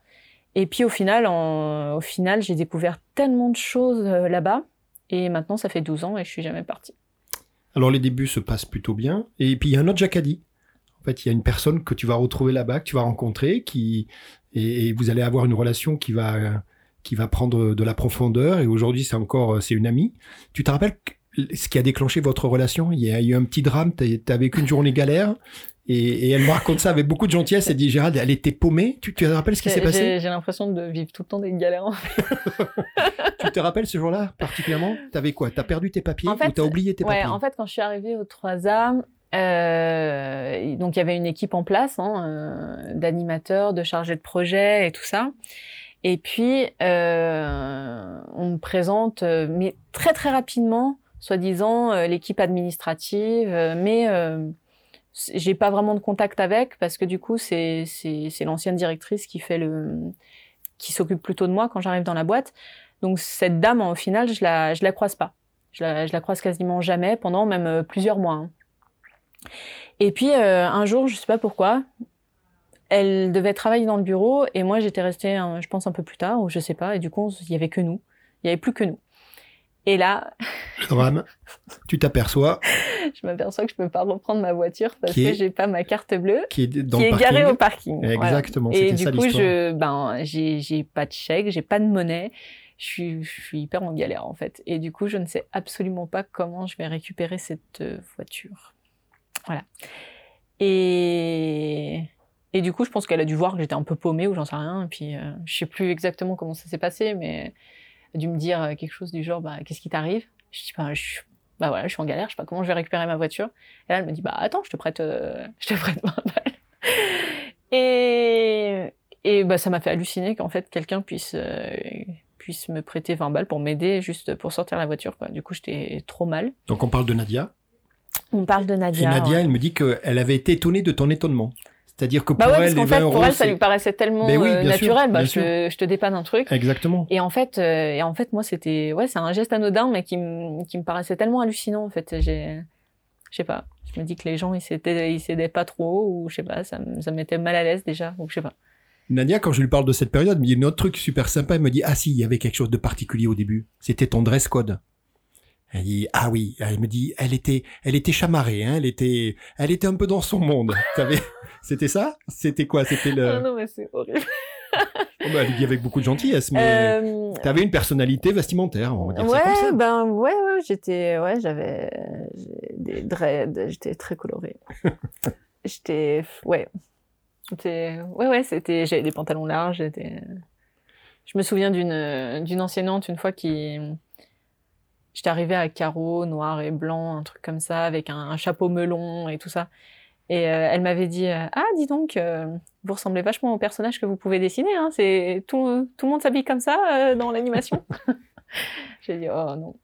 Et puis au final, au final, j'ai découvert tellement de choses euh, là-bas. Et maintenant, ça fait 12 ans et je suis jamais partie. Alors, les débuts se passent plutôt bien. Et puis, il y a un autre Jacadi. En fait, il y a une personne que tu vas retrouver là-bas, que tu vas rencontrer, qui, et, vous allez avoir une relation qui va, qui va prendre de la profondeur. Et aujourd'hui, c'est encore, c'est une amie. Tu te rappelles ce qui a déclenché votre relation? Il y a eu un petit drame, tu vécu une journée galère. Et, et elle me raconte ça avec beaucoup de gentillesse. Elle dit, Gérald, elle était paumée. Tu, tu te rappelles ce qui s'est passé J'ai l'impression de vivre tout le temps des galères. Tu te rappelles ce jour-là particulièrement? T'avais quoi? T'as perdu tes papiers En fait, ou t'as oublié tes Ouais, papiers? en fait, quand je suis arrivée au 3A, euh, donc il y avait une équipe en place hein, euh, d'animateurs, de chargés de projet et tout ça. Et puis, euh, on me présente, mais très très rapidement, soi-disant, l'équipe administrative, mais j'ai pas vraiment de contact avec parce que du coup, c'est c'est l'ancienne directrice qui fait le qui s'occupe plutôt de moi quand j'arrive dans la boîte. Donc cette dame, au final, je la je la croise pas. Je la, je la croise quasiment jamais pendant même euh, plusieurs mois. hein. Et puis euh, un jour, je sais pas pourquoi, elle devait travailler dans le bureau et moi j'étais restée, je pense un peu plus tard ou je sais pas. Et du coup, il y avait que nous. Il y avait plus que nous. Et là, Le drame, tu t'aperçois je m'aperçois que je peux pas reprendre ma voiture parce est- que j'ai pas ma carte bleue qui est dans qui le est parking. garée au parking. Voilà. Exactement, Et du ça coup, je, ben, j'ai, j'ai pas de chèque, j'ai pas de monnaie. Je suis, je suis hyper en galère en fait. Et du coup, je ne sais absolument pas comment je vais récupérer cette euh, voiture. Voilà. Et, et du coup, je pense qu'elle a dû voir que j'étais un peu paumée ou j'en sais rien. Et puis, euh, je sais plus exactement comment ça s'est passé, mais dû me dire euh, quelque chose du genre, bah, qu'est-ce qui t'arrive? Je dis, bah, je, suis- bah voilà, je suis en galère, je sais pas comment je vais récupérer ma voiture. Et là, elle me dit, bah attends, je te prête, euh, je te prête 20 balles. Et, et bah, ça m'a fait halluciner qu'en fait, quelqu'un puisse, euh, puisse me prêter 20 balles pour m'aider juste pour sortir la voiture. Quoi. Du coup, j'étais trop mal. Donc on parle de Nadia? On parle de Nadia. et Nadia, ouais. elle me dit qu'elle avait été étonnée de ton étonnement. C'est-à-dire que pour Bah ouais, elle, parce qu'en les fait, 20 pour elle, ça lui paraissait tellement oui, euh, bien sûr, naturel. bah, je, te, je te dépanne un truc. Exactement. Et en fait, euh, et en fait, moi, c'était, ouais, c'est un geste anodin, mais qui, me- qui me paraissait tellement hallucinant. En fait, j'ai, je sais pas. Je me dis que les gens, ils s'aidaient, ils s'aidaient pas trop, ou je sais pas, ça, me- ça me mettait mal à l'aise déjà, ou je sais pas. Nadia, quand je lui parle de cette période, elle me dit un autre truc super sympa. Elle me dit Ah si, il y avait quelque chose de particulier au début. C'était ton dress code. Elle dit Ah oui. Elle me dit Elle était, elle était chamarrée. Hein, elle était, elle était un peu dans son monde. C'était ça? C'était quoi? C'était le. Ah non, mais c'est horrible. Oh, bah, elle le dit avec beaucoup de gentillesse, mais Euh, t'avais une personnalité vestimentaire. On va dire ça comme ouais, ça. ben ouais, ouais, j'étais, ouais, j'avais des dreads, j'étais très colorée. j'étais, ouais, ouais, ouais, c'était, j'avais des pantalons larges, j'étais. Je me souviens d'une d'une enseignante une fois qui, j'étais arrivée à carreaux noir et blanc, un truc comme ça, avec un, un chapeau melon et tout ça. Et euh, elle m'avait dit euh, ah dis donc euh, vous ressemblez vachement au personnage que vous pouvez dessiner hein c'est tout tout le monde s'habille comme ça dans l'animation j'ai dit oh non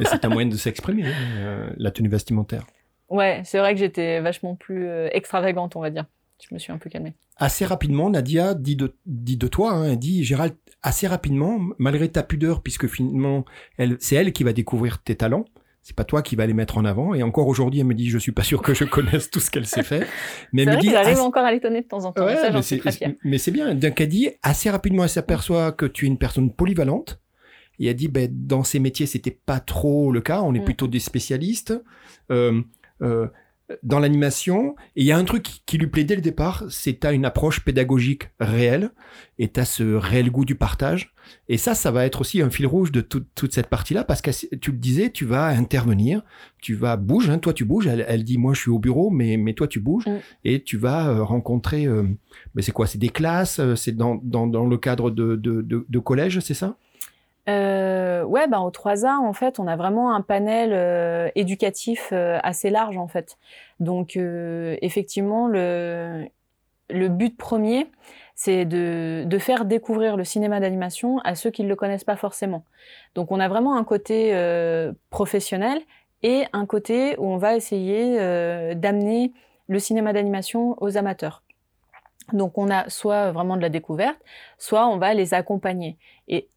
Et c'est un moyen de s'exprimer, hein, la tenue vestimentaire. ouais c'est vrai que j'étais vachement plus extravagante on va dire je me suis un peu calmée Assez rapidement, Nadia dit de, dit de toi, hein, dit Gérald, assez rapidement, malgré ta pudeur, puisque finalement, elle, c'est elle qui va découvrir tes talents. C'est pas toi qui va les mettre en avant. Et encore aujourd'hui, elle me dit, je suis pas sûr que je connaisse tout ce qu'elle sait faire. Mais elle me vrai dit, j'arrive assez- encore à l'étonner de temps en temps Ouais, ça mais c'est, mais c'est bien. Donc elle dit, assez rapidement, elle s'aperçoit que tu es une personne polyvalente Et elle dit, ben, dans ces métiers, c'était pas trop le cas. On est Mm. plutôt des spécialistes. Euh, euh, dans l'animation, et il y a un truc qui- lui plaît dès le départ, c'est t'as une approche pédagogique réelle, et t'as ce réel goût du partage. Et ça, ça va être aussi un fil rouge de toute- toute cette partie-là, parce que tu le disais, tu vas intervenir, tu vas bouger, hein, toi tu bouges, elle, elle dit moi je suis au bureau, mais, mais toi tu bouges, Mm. et tu vas euh, rencontrer, euh, mais c'est quoi, c'est des classes, euh, c'est dans, dans, dans le cadre de, de, de, de collège, c'est ça? Euh, ouais, ben au 3A, en fait, on a vraiment un panel euh, éducatif euh, assez large, en fait. Donc, euh, effectivement, le, but premier, c'est de, de faire découvrir le cinéma d'animation à ceux qui ne le connaissent pas forcément. Donc, on a vraiment un côté professionnel et un côté où on va essayer d'amener le cinéma d'animation aux amateurs. Donc, on a soit vraiment de la découverte, soit on va les accompagner. Et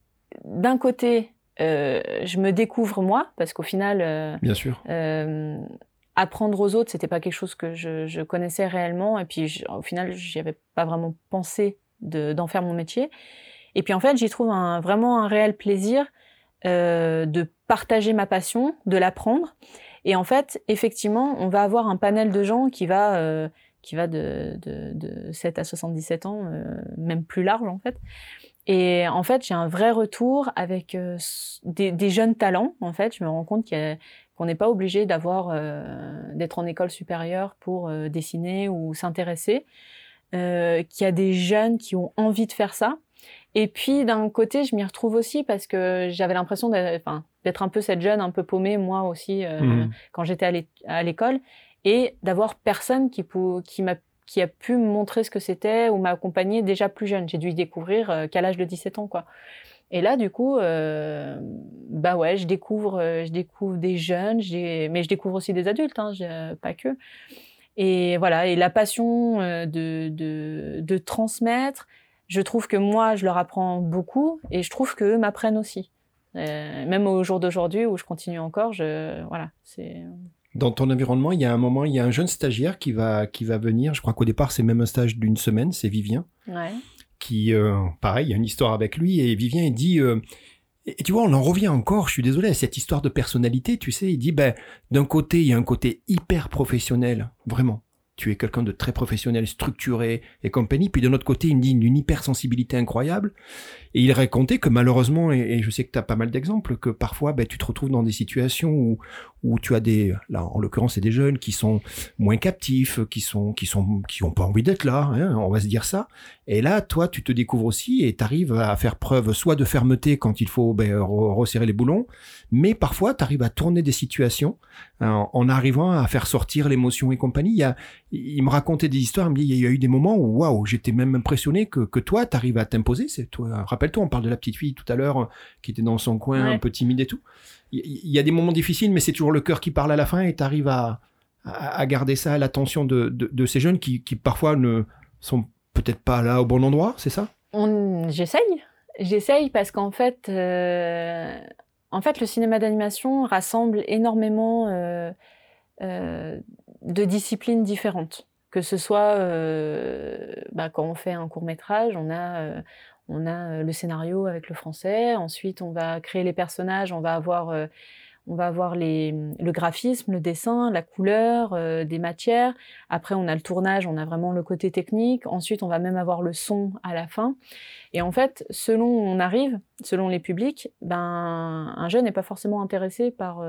d'un côté, euh, je me découvre moi, parce qu'au final, euh, Bien sûr. euh, apprendre aux autres, c'était pas quelque chose que je, je connaissais réellement. Et puis, je- au final, j'y avais pas vraiment pensé de- d'en faire mon métier. Et puis, en fait, j'y trouve un, vraiment un réel plaisir de partager ma passion, de l'apprendre. Et en fait, effectivement, on va avoir un panel de gens qui va, qui va de, de, de 7 à 77 ans, même plus large en fait. Et en fait, j'ai un vrai retour avec euh, des, des jeunes talents. En fait, je me rends compte qu'on n'est pas obligé d'avoir euh, d'être en école supérieure pour euh, dessiner ou s'intéresser. Qu'il y a des jeunes qui ont envie de faire ça. Et puis d'un côté, je m'y retrouve aussi parce que j'avais l'impression d'être un peu cette jeune un peu paumée moi aussi Mhm. quand j'étais à l'é- à l'école et d'avoir personne qui, qui m'a qui a pu me montrer ce que c'était ou m'accompagner déjà plus jeune. J'ai dû y découvrir euh, qu'à l'âge de 17 ans, quoi. Et là, du coup, euh, bah ouais, je découvre, euh, je découvre des jeunes, mais je découvre aussi des adultes, hein, pas que. Et voilà, et la passion de, transmettre, je trouve que moi, je leur apprends beaucoup, et je trouve qu'eux m'apprennent aussi. Même au jour d'aujourd'hui où je continue encore, je, voilà, c'est. Dans ton environnement, il y a un moment, il y a un jeune stagiaire qui va, qui va venir. Je crois qu'au départ, c'est même un stage d'une semaine. C'est Vivien Ouais. qui, euh, pareil, il y a une histoire avec lui. Et Vivien, il dit, euh, et tu vois, on en revient encore. Je suis désolé à cette histoire de personnalité. Tu sais, il dit, ben, d'un côté, il y a un côté hyper professionnel, vraiment. Tu es quelqu'un de très professionnel, structuré et compagnie. Puis de l'autre côté, il me dit une hypersensibilité incroyable. Et il racontait que malheureusement, et, et je sais que tu as pas mal d'exemples, que parfois ben, tu te retrouves dans des situations où, où tu as des, là en l'occurrence c'est des jeunes qui sont moins captifs, qui sont qui sont qui ont pas envie d'être là, hein, on va se dire ça. Et là, toi, tu te découvres aussi et tu arrives à faire preuve soit de fermeté quand il faut ben, re- resserrer les boulons, mais parfois tu arrives à tourner des situations hein, en arrivant à faire sortir l'émotion et compagnie. Il, y a, il me racontait des histoires, il me dit il y a eu des moments où waouh, j'étais même impressionné que, que toi, tu arrives à t'imposer. C'est toi, rappelle-toi, on parle de la petite fille tout à l'heure euh, qui était dans son coin, Ouais. un peu timide et tout. Il y, a des moments difficiles, mais c'est toujours le cœur qui parle à la fin et tu arrives à, à, garder ça à l'attention de, de, ces jeunes qui, qui parfois ne sont peut-être pas là au bon endroit, c'est ça? J'essaye. J'essaye parce qu'en fait, euh, en fait, le cinéma d'animation rassemble énormément euh, euh, de disciplines différentes. Que ce soit bah, quand on fait un court métrage, on a, on a euh, le scénario avec le français. Ensuite, on va créer les personnages. On va avoir, euh, on va avoir le graphisme, le dessin, la couleur, euh, des matières. Après, on a le tournage. On a vraiment le côté technique. Ensuite, on va même avoir le son à la fin. Et en fait, selon où on arrive, selon les publics, ben, un jeune n'est pas forcément intéressé par,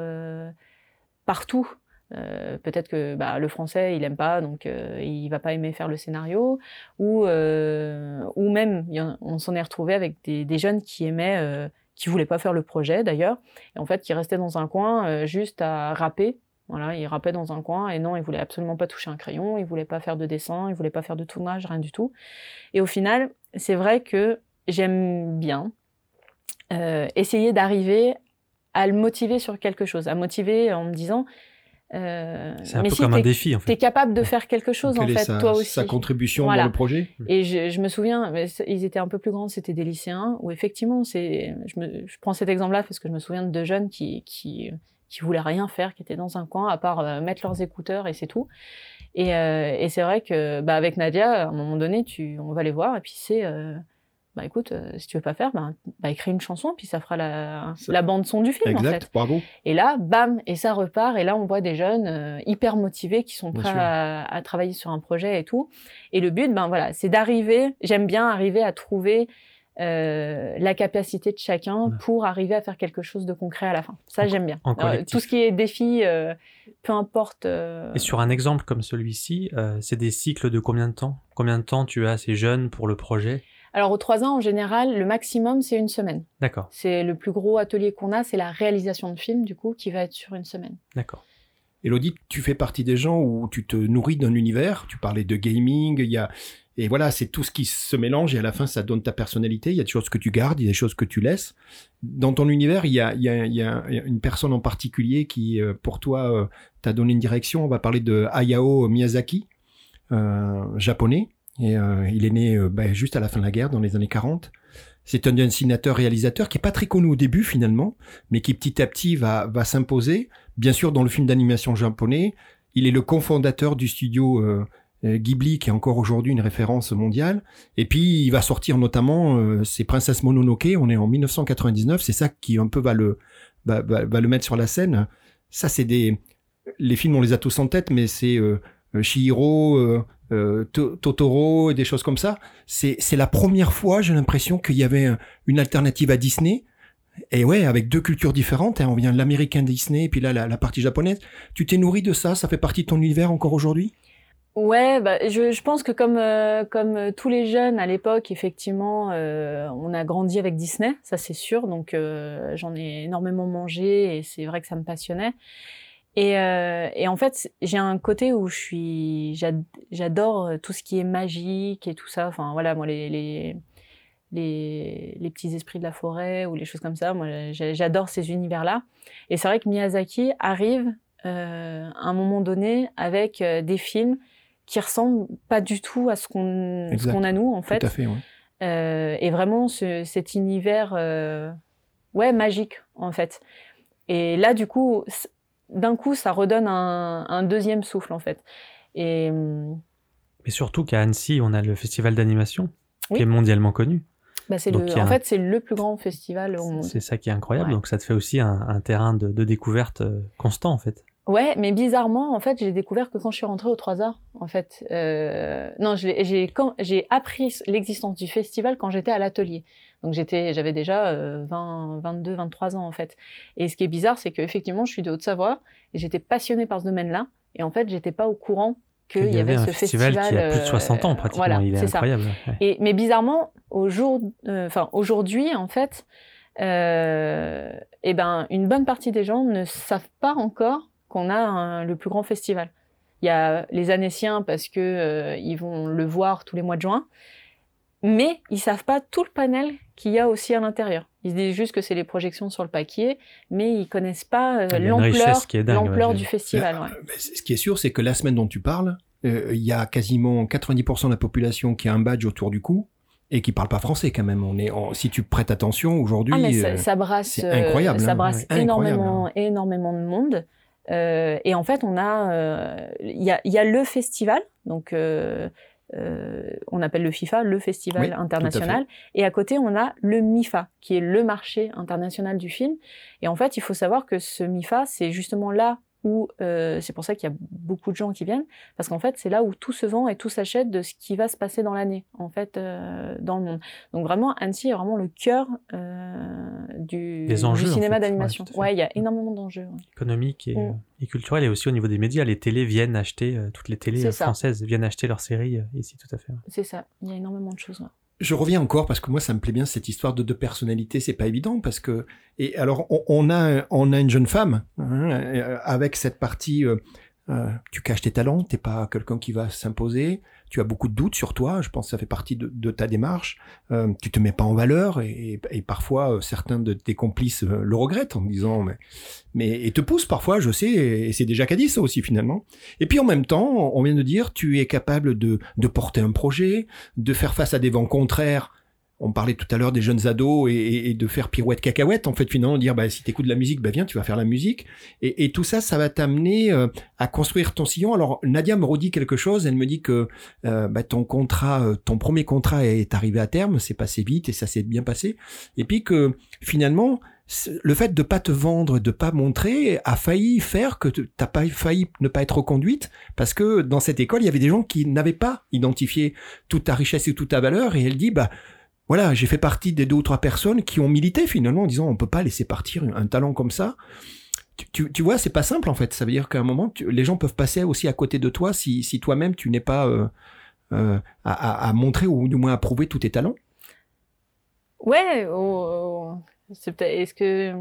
par tout. Euh, peut-être que bah, le français il aime pas donc euh, il va pas aimer faire le scénario. Ou euh, ou même on s'en est retrouvé avec des, jeunes qui aimaient euh, qui voulaient pas faire le projet d'ailleurs. Et en fait qui restaient dans un coin juste à rapper. Voilà ils rappaient dans un coin et non ils voulaient absolument pas toucher un crayon ils voulaient pas faire de dessin ils voulaient pas faire de tournage rien du tout. Et au final c'est vrai que j'aime bien essayer d'arriver à le motiver sur quelque chose à motiver en me disant euh, C'est un mais peu si comme un défi en T'es fait. capable de faire quelque chose en Quelle fait, sa, toi aussi. sa contribution Voilà. dans le projet? Et je, je me souviens, ils étaient un peu plus grands, c'était des lycéens, où effectivement, c'est, je, me, je prends cet exemple-là parce que je me souviens de deux jeunes qui, qui, qui voulaient rien faire, qui étaient dans un coin, à part euh, mettre leurs écouteurs et c'est tout. Et, euh, et c'est vrai que, bah, avec Nadia, à un moment donné, tu, on va les voir, et puis c'est, euh, bah écoute, euh, si tu veux pas faire, bah, bah écris une chanson, puis ça fera la, la bande son du film. Exact, en fait. bravo. Et là, bam, et ça repart. Et là, on voit des jeunes euh, hyper motivés qui sont prêts à, à travailler sur un projet et tout. Et le but, ben voilà, c'est d'arriver. J'aime bien arriver à trouver euh, la capacité de chacun Ouais. pour arriver à faire quelque chose de concret à la fin. Ça, j'aime bien. tout ce qui est défi, euh, peu importe. euh, Et sur un exemple comme celui-ci, c'est des cycles de combien de temps? Combien de temps tu as ces jeunes pour le projet? Alors, aux trois ans, en général, le maximum, c'est une semaine. D'accord, C'est le plus gros atelier qu'on a, c'est la réalisation de film, du coup, qui va être sur une semaine. d'accord. Elodie, tu fais partie des gens où tu te nourris d'un univers. Tu parlais de gaming, il y a et voilà, c'est tout ce qui se mélange et à la fin ça donne ta personnalité. Il y a des choses que tu gardes, il y a des choses que tu laisses. Dans ton univers, il y a, il y a- il y a une personne en particulier qui, euh, pour toi, euh, t'a donné une direction. On va parler de Hayao Miyazaki, euh, japonais. Et euh, il est né euh, ben, juste à la fin de la guerre, dans les années 40. C'est un dessinateur-réalisateur qui est pas très connu au début finalement, mais qui petit à petit va, va s'imposer. Bien sûr, dans le film d'animation japonais, il est le cofondateur du studio euh, euh, Ghibli, qui est encore aujourd'hui une référence mondiale. Et puis, il va sortir notamment euh, ses Princesses Mononoke. On est en 1999. C'est ça qui un peu va le va- va le mettre sur la scène. Ça, c'est des les films, on les a tous en tête, mais c'est euh, euh, Chihiro, euh, euh, To- Totoro et des choses comme ça. C'est la première fois, j'ai l'impression qu'il y avait un- une alternative à Disney. Et ouais, avec deux cultures différentes, hein, on vient de l'américain Disney et puis là la, partie japonaise. Tu t'es nourri de ça, ça fait partie de ton univers encore aujourd'hui? Ouais, bah, je, pense que comme, comme tous les jeunes à l'époque, effectivement, on a grandi avec Disney, ça c'est sûr. Donc j'en ai énormément mangé et c'est vrai que ça me passionnait. Et, euh, et en fait, j'ai un côté où je suis, j'ad- j'adore euh, tout ce qui est magique et tout ça. Enfin voilà, moi les, les les, les petits esprits de la forêt ou les choses comme ça, moi j'adore ces univers-là. Et c'est vrai que Miyazaki arrive euh, à un moment donné avec des films qui ressemblent pas du tout à ce qu'on a nous en fait Tout à fait, ouais. Euh, et vraiment ce- cet univers ouais magique en fait et là du coup d'un coup ça redonne un, un deuxième souffle en fait et hum, Mais surtout qu'à Annecy, on a le festival d'animation, Oui. qui est mondialement connu. bah, c'est le en un- fait c'est le plus grand festival au monde C'est ça qui est incroyable. Ouais. Donc ça te fait aussi un, un terrain de, de découverte euh, constant, en fait. Ouais, mais bizarrement, en fait, j'ai découvert que quand je suis rentrée aux Trois Arts, en fait, euh, non, quand j'ai appris l'existence du festival quand j'étais à l'atelier. Donc j'étais, j'avais déjà euh, 20, 22, 23 ans en fait. Et ce qui est bizarre, c'est qu'effectivement, je suis de Haute-Savoie et j'étais passionnée par ce domaine-là. Et en fait, j'étais pas au courant qu'il y, avait, un ce festival, qui a plus de euh, 60 ans, pratiquement. Voilà, Il est incroyable. ouais. Et, mais bizarrement, au jour, euh, enfin aujourd'hui, en fait, euh, eh ben, une bonne partie des gens ne savent pas encore qu'on a un- le plus grand festival. Il y a les Annéciens parce que euh, ils vont le voir tous les mois de juin, mais ils savent pas tout le panel qu'il y a aussi à l'intérieur. Ils se disent juste que c'est les projections sur le papier, mais ils connaissent pas euh, Il y a une l'ampleur, ouais, du festival. ouais. Mais c- Ce qui est sûr, c'est que la semaine dont tu parles, euh, il y a quasiment 90% de la population qui a un badge autour du cou et qui parle pas français quand même. On est, en- si tu prêtes attention aujourd'hui, Ah, euh, ça, ça brasse, c'est euh, incroyable, ça hein. brasse Ouais, énormément, incroyable, énormément de monde. Euh, et en fait, on a, euh, il y a, il y a le festival, donc euh, on appelle le FIFA, le Festival Oui, international, et à côté on a le MIFA, qui est le marché international du film. Et en fait, il faut savoir que ce MIFA, c'est justement là où, euh, c'est pour ça qu'il y a beaucoup de gens qui viennent, parce qu'en fait, c'est là où tout se vend et tout s'achète de ce qui va se passer dans l'année, en fait, euh, dans le monde. Donc vraiment, Annecy est vraiment le cœur euh, du, Des enjeux, du en cinéma fait. d'animation. Ouais, il y a énormément d'enjeux. ouais. économique et, Mm. euh, et aussi au niveau des médias les télés viennent acheter toutes les télés françaises viennent acheter leurs séries ici tout à fait ouais. C'est ça, il y a énormément de choses. Je reviens encore parce que moi ça me plaît bien cette histoire de deux personnalités, c'est pas évident parce que et alors on, on a on a une jeune femme hein, euh, avec cette partie euh, euh, tu caches tes talents, t'es pas quelqu'un qui va s'imposer, tu as beaucoup de doutes sur toi, je pense que ça fait partie de, ta démarche, euh, tu te mets pas en valeur et, parfois euh, certains de tes complices euh, le regrettent en disant mais mais et te poussent parfois, je sais, et c'est déjà dit ça aussi finalement. Et puis en même temps, on vient de dire tu es capable de de porter un projet, de faire face à des vents contraires on parlait tout à l'heure des jeunes ados et, et, de faire pirouette cacahuète. En fait, finalement, dire bah, si t'écoutes de la musique, bah viens, tu vas faire la musique. Et, tout ça, ça va t'amener euh, à construire ton sillon. Alors Nadia me redit quelque chose. Elle me dit que euh, bah, ton contrat, euh, ton premier contrat est arrivé à terme, c'est passé vite et ça s'est bien passé. Et puis que finalement, le fait de pas te vendre, de pas montrer, a failli faire que t'as pas failli ne pas être reconduite parce que dans cette école, il y avait des gens qui n'avaient pas identifié toute ta richesse et toute ta valeur. Et elle dit, bah voilà, j'ai fait partie des deux ou trois personnes qui ont milité finalement en disant on peut pas laisser partir un talent comme ça. Tu, tu, vois, c'est pas simple en fait. Ça veut dire qu'à un moment, les gens peuvent passer aussi à côté de toi si, toi-même tu n'es pas euh, euh, à, à, montrer ou du moins à prouver tous tes talents. Ouais, oh, oh, est-ce que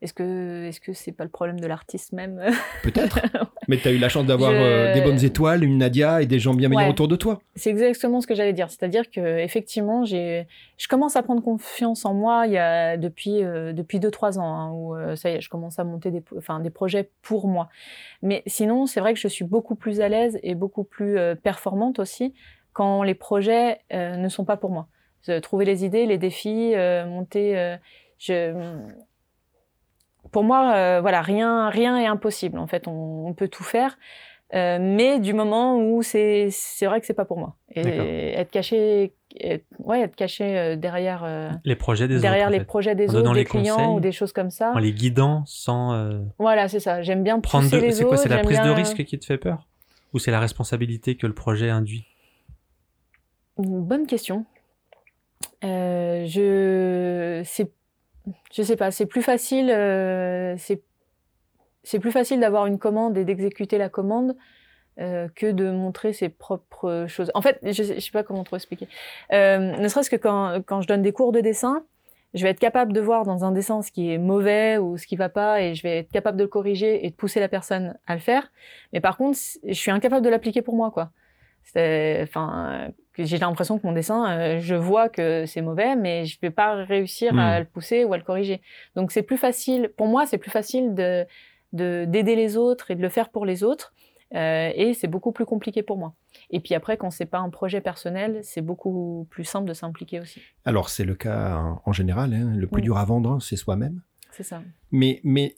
est-ce que est-ce que c'est pas le problème de l'artiste même? Peut-être. Mais tu as eu la chance d'avoir euh, des bonnes étoiles, une Nadia et des gens bienveillants autour de toi. C'est exactement ce que j'allais dire, c'est-à-dire que effectivement, j'ai je commence à prendre confiance en moi il y a depuis euh, depuis 2 3 ans hein, où euh, ça y est, je commence à monter des enfin des projets pour moi. Mais sinon, c'est vrai que je suis beaucoup plus à l'aise et beaucoup plus performante aussi quand les projets ne sont pas pour moi. Trouver les idées, les défis, monter je pour moi, euh, voilà, rien, rien est impossible. En fait, on, peut tout faire, euh, mais du moment où c'est, c'est vrai que c'est pas pour moi. Et être caché, ouais, être caché euh, derrière les projets des derrière autres, les projets des autres, des clients ou des choses comme ça. En les guidant sans. Voilà, c'est ça. J'aime bien prendre de... les c'est quoi C'est la prise de risque qui te fait peur, ou c'est la responsabilité que le projet induit? Bonne question. je c'est je sais pas, c'est plus facile, euh, c'est plus facile d'avoir une commande et d'exécuter la commande euh, que de montrer ses propres choses. En fait, je sais, sais pas comment trop expliquer. Euh, ne serait-ce que quand, quand je donne des cours de dessin, je vais être capable de voir dans un dessin ce qui est mauvais ou ce qui va pas et je vais être capable de le corriger et de pousser la personne à le faire. Mais par contre, je suis incapable de l'appliquer pour moi, quoi. Enfin, j'ai l'impression que mon dessin, euh, je vois que c'est mauvais, mais je vais pas réussir à hmm. le pousser ou à le corriger. Donc c'est plus facile, pour moi, c'est plus facile de d'aider les autres et de le faire pour les autres. Euh, et c'est beaucoup plus compliqué pour moi. Et puis après, quand c'est pas un projet personnel, c'est beaucoup plus simple de s'impliquer aussi. Alors c'est le cas en général. Hein. le plus dur à vendre, c'est soi-même. C'est ça. Mais mais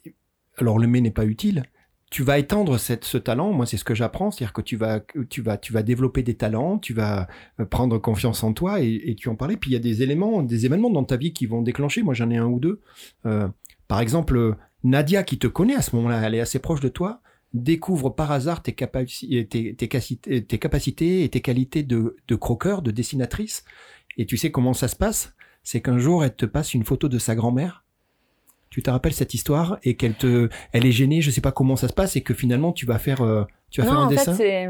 alors le mais n'est pas utile tu vas étendre cette, ce talent. Moi, c'est ce que j'apprends, c'est-à-dire que tu vas, tu vas, tu vas développer des talents, tu vas euh, prendre confiance en toi et, tu en parlais. Puis il y a des éléments, des événements dans ta vie qui vont déclencher. Moi, j'en ai un ou deux. Euh, par exemple, Nadia, qui te connaît à ce moment-là, elle est assez proche de toi, découvre par hasard tes, tes, tes, tes, capacités et tes qualités de, de croqueur, de dessinatrice. Et tu sais comment ça se passe? C'est qu'un jour, elle te passe une photo de sa grand-mère tu te rappelles cette histoire et qu'elle te, elle est gênée, je sais pas comment ça se passe et que finalement tu vas faire, euh, tu vas faire un en dessin? Fait,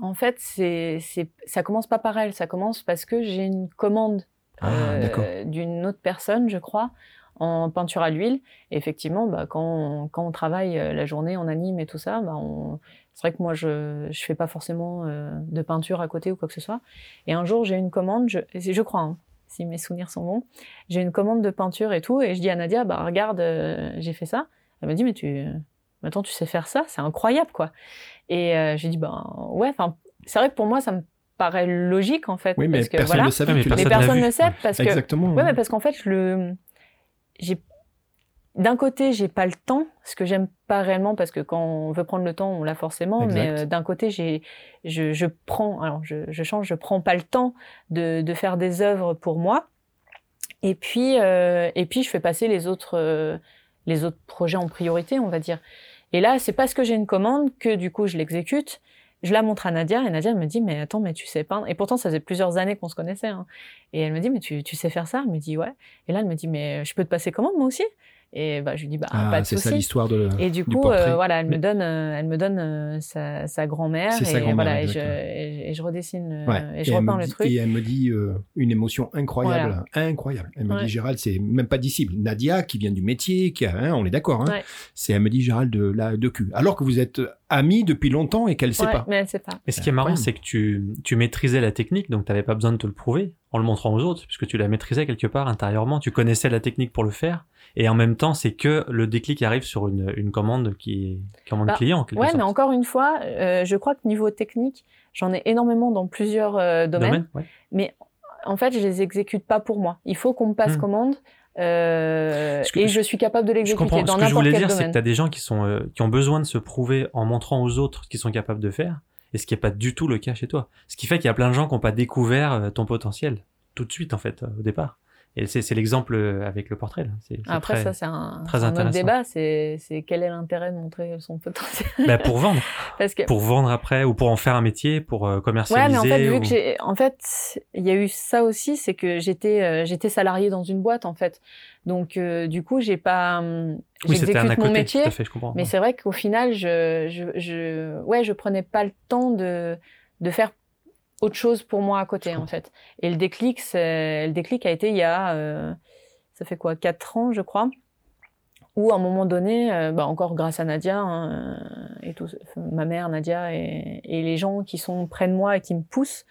en fait, c'est, c'est, ça commence pas par elle, ça commence parce que j'ai une commande ah, euh, d'une autre personne, je crois, en peinture à l'huile. Et effectivement, bah, quand, on, quand on travaille euh, la journée, on anime et tout ça, bah, on... c'est vrai que moi je, je fais pas forcément euh, de peinture à côté ou quoi que ce soit. Et un jour, j'ai une commande, je, je crois. Hein, si mes souvenirs sont bons. J'ai une commande de peinture et tout, et je dis à Nadia, bah regarde, euh, j'ai fait ça. Elle me dit, mais tu, maintenant tu sais faire ça, c'est incroyable quoi. Et euh, j'ai dit, bah ouais, enfin, c'est vrai que pour moi ça me paraît logique en fait, oui, mais parce que personne voilà, le savait, mais personne, personne ne le sait parce que, Exactement. ouais, mais parce qu'en fait le, j'ai d'un côté, j'ai pas le temps, ce que j'aime pas réellement parce que quand on veut prendre le temps, on l'a forcément. Mais euh, d'un côté, j'ai, je, je, prends, alors je, je, change, je prends pas le temps de, de faire des œuvres pour moi. Et puis, euh, et puis, je fais passer les autres, euh, les autres projets en priorité, on va dire. Et là, c'est parce que j'ai une commande que du coup, je l'exécute. Je la montre à Nadia et Nadia me dit mais attends mais tu sais peindre et pourtant ça faisait plusieurs années qu'on se connaissait hein. et elle me dit mais tu, tu sais faire ça? Elle me dit ouais et là elle me dit mais je peux te passer commande moi aussi? Et bah, je lui dis, bah, ah, pas de C'est ça l'histoire de. Et du coup, euh, voilà, elle me donne, euh, elle me donne euh, sa, sa grand-mère. Et, grand voilà, et, je, et, je redessine, et je et repeins le truc. Et elle me dit une émotion incroyable. Incroyable. Elle me dit, Gérald, c'est même pas disciple. Nadia, qui vient du métier, qui a, hein, on est d'accord, hein, c'est, elle me dit, Gérald, de, la, de cul. Alors que vous êtes amis depuis longtemps et qu'elle sait pas. Mais elle sait pas. Et ce qui est marrant, c'est que tu, tu maîtrisais la technique, donc tu n'avais pas besoin de te le prouver en le montrant aux autres, puisque tu la maîtrisais quelque part intérieurement, tu connaissais la technique pour le faire, et en même temps, c'est que le déclic arrive sur une, une commande qui est commande bah, client. En ouais, mais encore une fois, euh, je crois que niveau technique, j'en ai énormément dans plusieurs euh, domaines. mais en fait, je les exécute pas pour moi. Il faut qu'on me passe Hmm. commande. euh, que- et je- suis capable de l'exécuter comprends. dans Ce que je n'importe voulais quel dire, c'est que domaine. tu as des gens qui, sont, qui ont besoin de se prouver en montrant aux autres ce qu'ils sont capables de faire, et ce qui n'est pas du tout le cas chez toi. Ce qui fait qu'il y a plein de gens qui n'ont pas découvert euh, ton potentiel tout de suite, en fait, euh, au départ. Et c'est l'exemple euh, avec le portrait. Là. Après, très- ça, c'est un, un autre débat. C'est quel est l'intérêt de montrer son potentiel? Bah, pour vendre. Parce que Pour vendre après, ou pour en faire un métier, pour euh, commercialiser. Ouais, mais en fait, vu que j'ai, en fait, il y a eu ça aussi, c'est que j'étais, euh, j'étais salariée dans une boîte, en fait. Donc, euh, du coup, j'ai pas, hum, Oui, c'était un à mon métier, tout à fait, je comprends. mais c'est vrai qu'au final, je, je, je, ouais, je prenais pas le temps de, de faire autre chose pour moi à côté, en fait. Et le déclic, le déclic a été il y a, euh, ça fait quoi, quatre ans, je crois, où à un moment donné, euh, bah encore grâce à Nadia hein, et tout, ma mère Nadia et, et les gens qui sont près de moi et qui me poussent,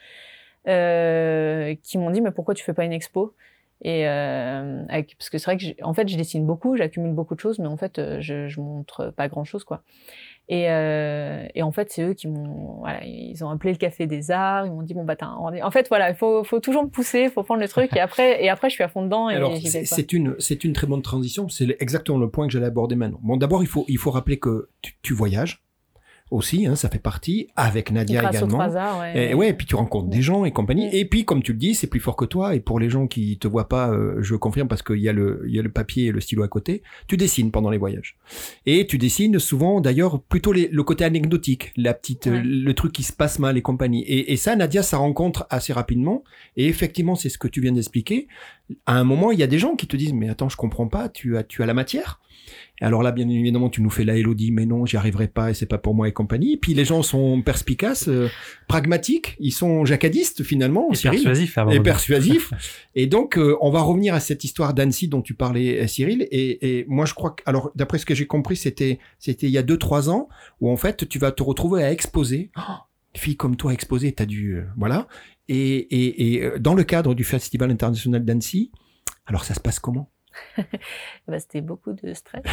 euh, qui m'ont dit mais pourquoi tu fais pas une expo? Et euh, avec, parce que c'est vrai que en fait je dessine beaucoup, j'accumule beaucoup de choses, mais en fait euh, je, je montre pas grand chose quoi. Et, euh, et en fait c'est eux qui m'ont, voilà, ils ont appelé le café des arts, ils m'ont dit bon bah t'as un. En fait voilà, il faut, faut toujours me pousser, il faut prendre le truc et après et après je suis à fond dedans et Alors, c'est une, c'est une très bonne transition. C'est exactement le point que j'allais aborder maintenant. Bon, d'abord, il faut, il faut rappeler que tu, tu voyages aussi, hein, ça fait partie, avec Nadia Grâce également. ouais. Et ouais, et puis tu rencontres des gens et compagnie. Et puis, comme tu le dis, c'est plus fort que toi. Et pour les gens qui te voient pas, euh, je confirme parce qu'il y a le, il y a le papier et le stylo à côté. Tu dessines pendant les voyages. Et tu dessines souvent, d'ailleurs, plutôt les- le côté anecdotique, la petite, euh, le truc qui se passe mal et compagnie. Et, et ça, Nadia, ça rencontre assez rapidement. Et effectivement, c'est ce que tu viens d'expliquer. À un moment, il y a des gens qui te disent, mais attends, je comprends pas. Tu as, tu as la matière. Et alors là, bien évidemment, tu nous fais la Elodie, mais non, j'y arriverai pas et c'est pas pour moi et compagnie. Et puis les gens sont perspicaces, euh, pragmatiques, ils sont jacadistes finalement, Et Cyril, persuasif, à un moment et persuasifs. et donc, euh, on va revenir à cette histoire d'Annecy dont tu parlais, euh, Cyril. Et, et moi, je crois que, alors, d'après ce que j'ai compris, c'était, c'était il y a deux, trois ans où en fait, tu vas te retrouver à exposer. Oh, une fille comme toi exposer, t'as dû, euh, voilà. Et, et, et dans le cadre du Festival international d'Annecy, alors ça se passe comment? Bah, c'était beaucoup de stress.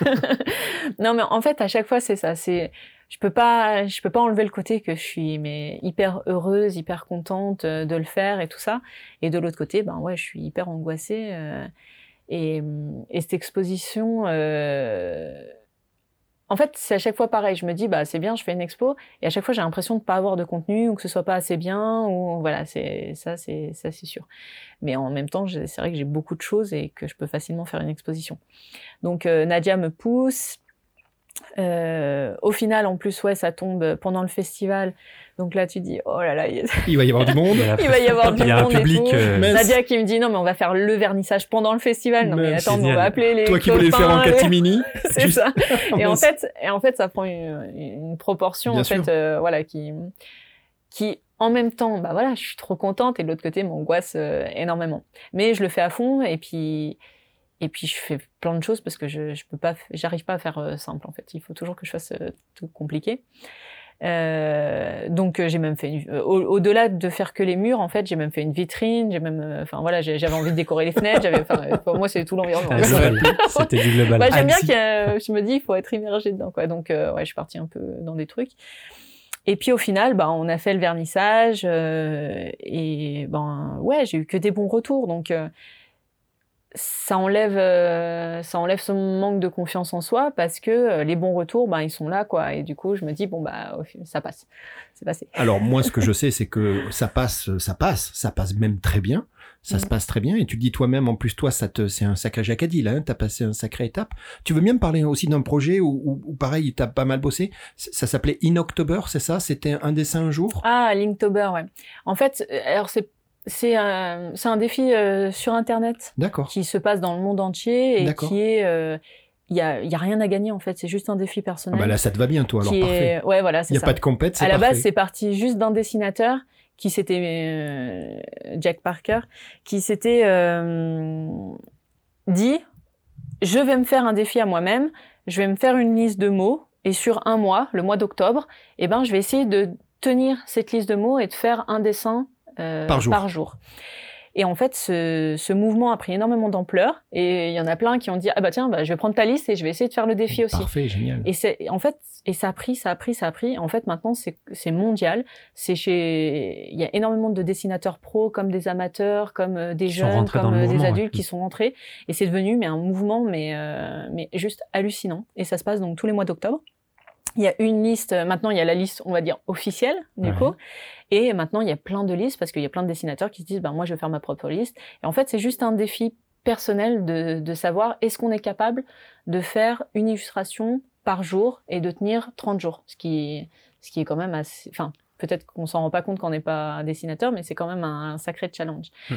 non, mais en fait, à chaque fois, c'est ça. C'est, je peux pas, je peux pas enlever le côté que je suis mais hyper heureuse, hyper contente euh, de le faire et tout ça. Et de l'autre côté, ben ouais, je suis hyper angoissée. euh, et, et cette exposition, euh, en fait, c'est à chaque fois pareil. Je me dis, bah c'est bien, je fais une expo, et à chaque fois, j'ai l'impression de pas avoir de contenu ou que ce soit pas assez bien ou voilà, c'est ça, c'est ça, c'est sûr. Mais en même temps, c'est vrai que j'ai beaucoup de choses et que je peux facilement faire une exposition. Donc euh, Nadia me pousse. Euh, au final, en plus, ouais, ça tombe pendant le festival. Donc là, tu dis, oh là là, il va y avoir du monde. Il va y avoir du il y a un monde public. euh, Mais- Nadia qui me dit, non, mais on va faire le vernissage pendant le festival. Non, mais Mince, attends, mais on va appeler les Toi qui voulais le faire en catimini. c'est Juste- ça. Et en Mince. fait, et en fait, ça prend une, une proportion Bien en sûr. fait, euh, voilà, qui, qui en même temps, bah voilà, je suis trop contente et de l'autre côté m'angoisse euh, énormément. Mais je le fais à fond et puis et puis je fais plein de choses parce que je, je peux pas, j'arrive pas à faire euh, simple en fait. Il faut toujours que je fasse euh, tout compliqué. Euh, donc j'ai même fait une- au- au-delà de faire que les murs en fait j'ai même fait une vitrine j'ai même enfin voilà j'avais envie de décorer les fenêtres j'avais pour moi c'est tout l'environnement global. C'était du global. bah, j'aime bien Annecy. que je me dis il faut être immergé dedans quoi donc euh, ouais je suis partie un peu dans des trucs et puis au final bah on a fait le vernissage euh, et ben ouais j'ai eu que des bons retours donc euh, ça enlève euh, ça enlève ce manque de confiance en soi parce que euh, les bons retours ben ils sont là quoi et du coup je me dis bon bah ça passe c'est passé Alors moi, ce que je sais, c'est que ça passe, ça passe, ça passe même très bien. Ça Mm. se passe très bien. Et tu dis toi-même, en plus, toi, ça te, c'est un sacré jacadi, là. Hein, t'as passé un sacré étape. Tu veux bien me parler aussi d'un projet où, où, où, pareil, t'as pas mal bossé? Ça s'appelait In October, c'est ça? C'était un dessin un jour? Ah, Linktober, ouais. En fait, euh, alors c'est c'est un, un défi euh, sur Internet D'accord. qui se passe dans le monde entier et qui est, euh, il y a, il y a rien à gagner en fait. C'est juste un défi Ah personnel. bah là, ça te va bien, toi, alors parfait. est, ouais, voilà, Il n'y a ça. pas de compète, c'est à la parfait. base, c'est parti juste d'un dessinateur qui s'était euh, Jack Parker, qui s'était euh, dit je vais me faire un défi à moi-même, je vais me faire une liste de mots et sur un mois, le mois d'octobre, eh ben je vais essayer de tenir cette liste de mots et de faire un dessin euh, Par jour. Et en fait, ce, ce mouvement a pris énormément d'ampleur. Et il y en a plein qui ont dit ah bah tiens, bah, je vais prendre ta liste et je vais essayer de faire le défi aussi. Parfait, génial. Et c'est en fait et ça a pris, ça a pris, ça a pris. En fait, maintenant c'est mondial. C'est chez il y a énormément de dessinateurs pros comme des amateurs, comme euh, des Qui jeunes, comme euh, des mouvement, adultes ouais. qui sont rentrés. Et c'est devenu mais un mouvement mais euh, mais juste hallucinant. Et ça se passe donc tous les mois d'octobre. Il y a une liste, maintenant il y a la liste, on va dire, officielle, du Ouais. coup. Et maintenant il y a plein de listes parce qu'il y a plein de dessinateurs qui se disent, ben moi je vais faire ma propre liste. Et en fait, c'est juste un défi personnel de, de savoir est-ce qu'on est capable de faire une illustration par jour et de tenir 30 jours? Ce qui, ce qui est quand même assez, enfin, peut-être qu'on s'en rend pas compte quand on n'est pas dessinateur, mais c'est quand même un, sacré challenge. Mm.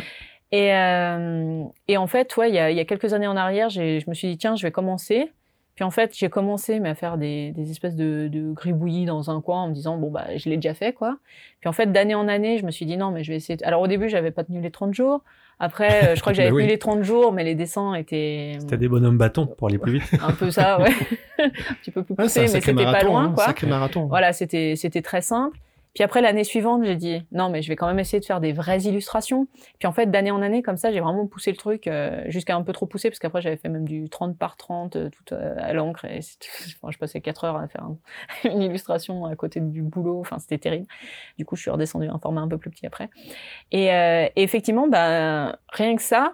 Et, euh, et en fait, ouais, il y a, il y a quelques années en arrière, je me suis dit, tiens, je vais commencer. Puis en fait, j'ai commencé mais à faire des, des espèces de, de gribouillis dans un coin en me disant, bon, bah, je l'ai déjà fait, quoi. Puis en fait, d'année en année, je me suis dit, non, mais je vais essayer. Alors au début, j'avais pas tenu les 30 jours. Après, euh, je crois que j'avais Bah oui. tenu les 30 jours, mais les dessins étaient C'était des bonhommes bâtons pour aller plus vite. un peu ça, ouais. un petit peu plus poussé, mais c'était pas loin, hein, quoi. Sacré marathon. Voilà, c'était c'était très simple. Puis après l'année suivante, j'ai dit non, mais je vais quand même essayer de faire des vraies illustrations. Puis en fait, d'année en année, comme ça, j'ai vraiment poussé le truc euh, jusqu'à un peu trop pousser, parce qu'après j'avais fait même du 30 par 30 euh, tout euh, à l'encre. Et enfin, je passais 4 heures à faire un- une illustration à côté du boulot. Enfin, c'était terrible. Du coup, je suis redescendue à un format un peu plus petit après. Et, euh, et effectivement, bah, rien que ça,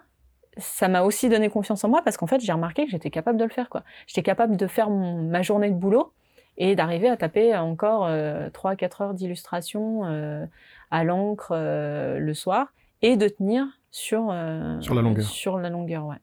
ça m'a aussi donné confiance en moi parce qu'en fait, j'ai remarqué que j'étais capable de le faire. J'étais capable de faire mon- ma journée de boulot et d'arriver à taper encore euh, 3-4 heures d'illustration euh, à l'encre euh, le soir et de tenir sur, euh, Sur la longueur. Sur la longueur, ouais.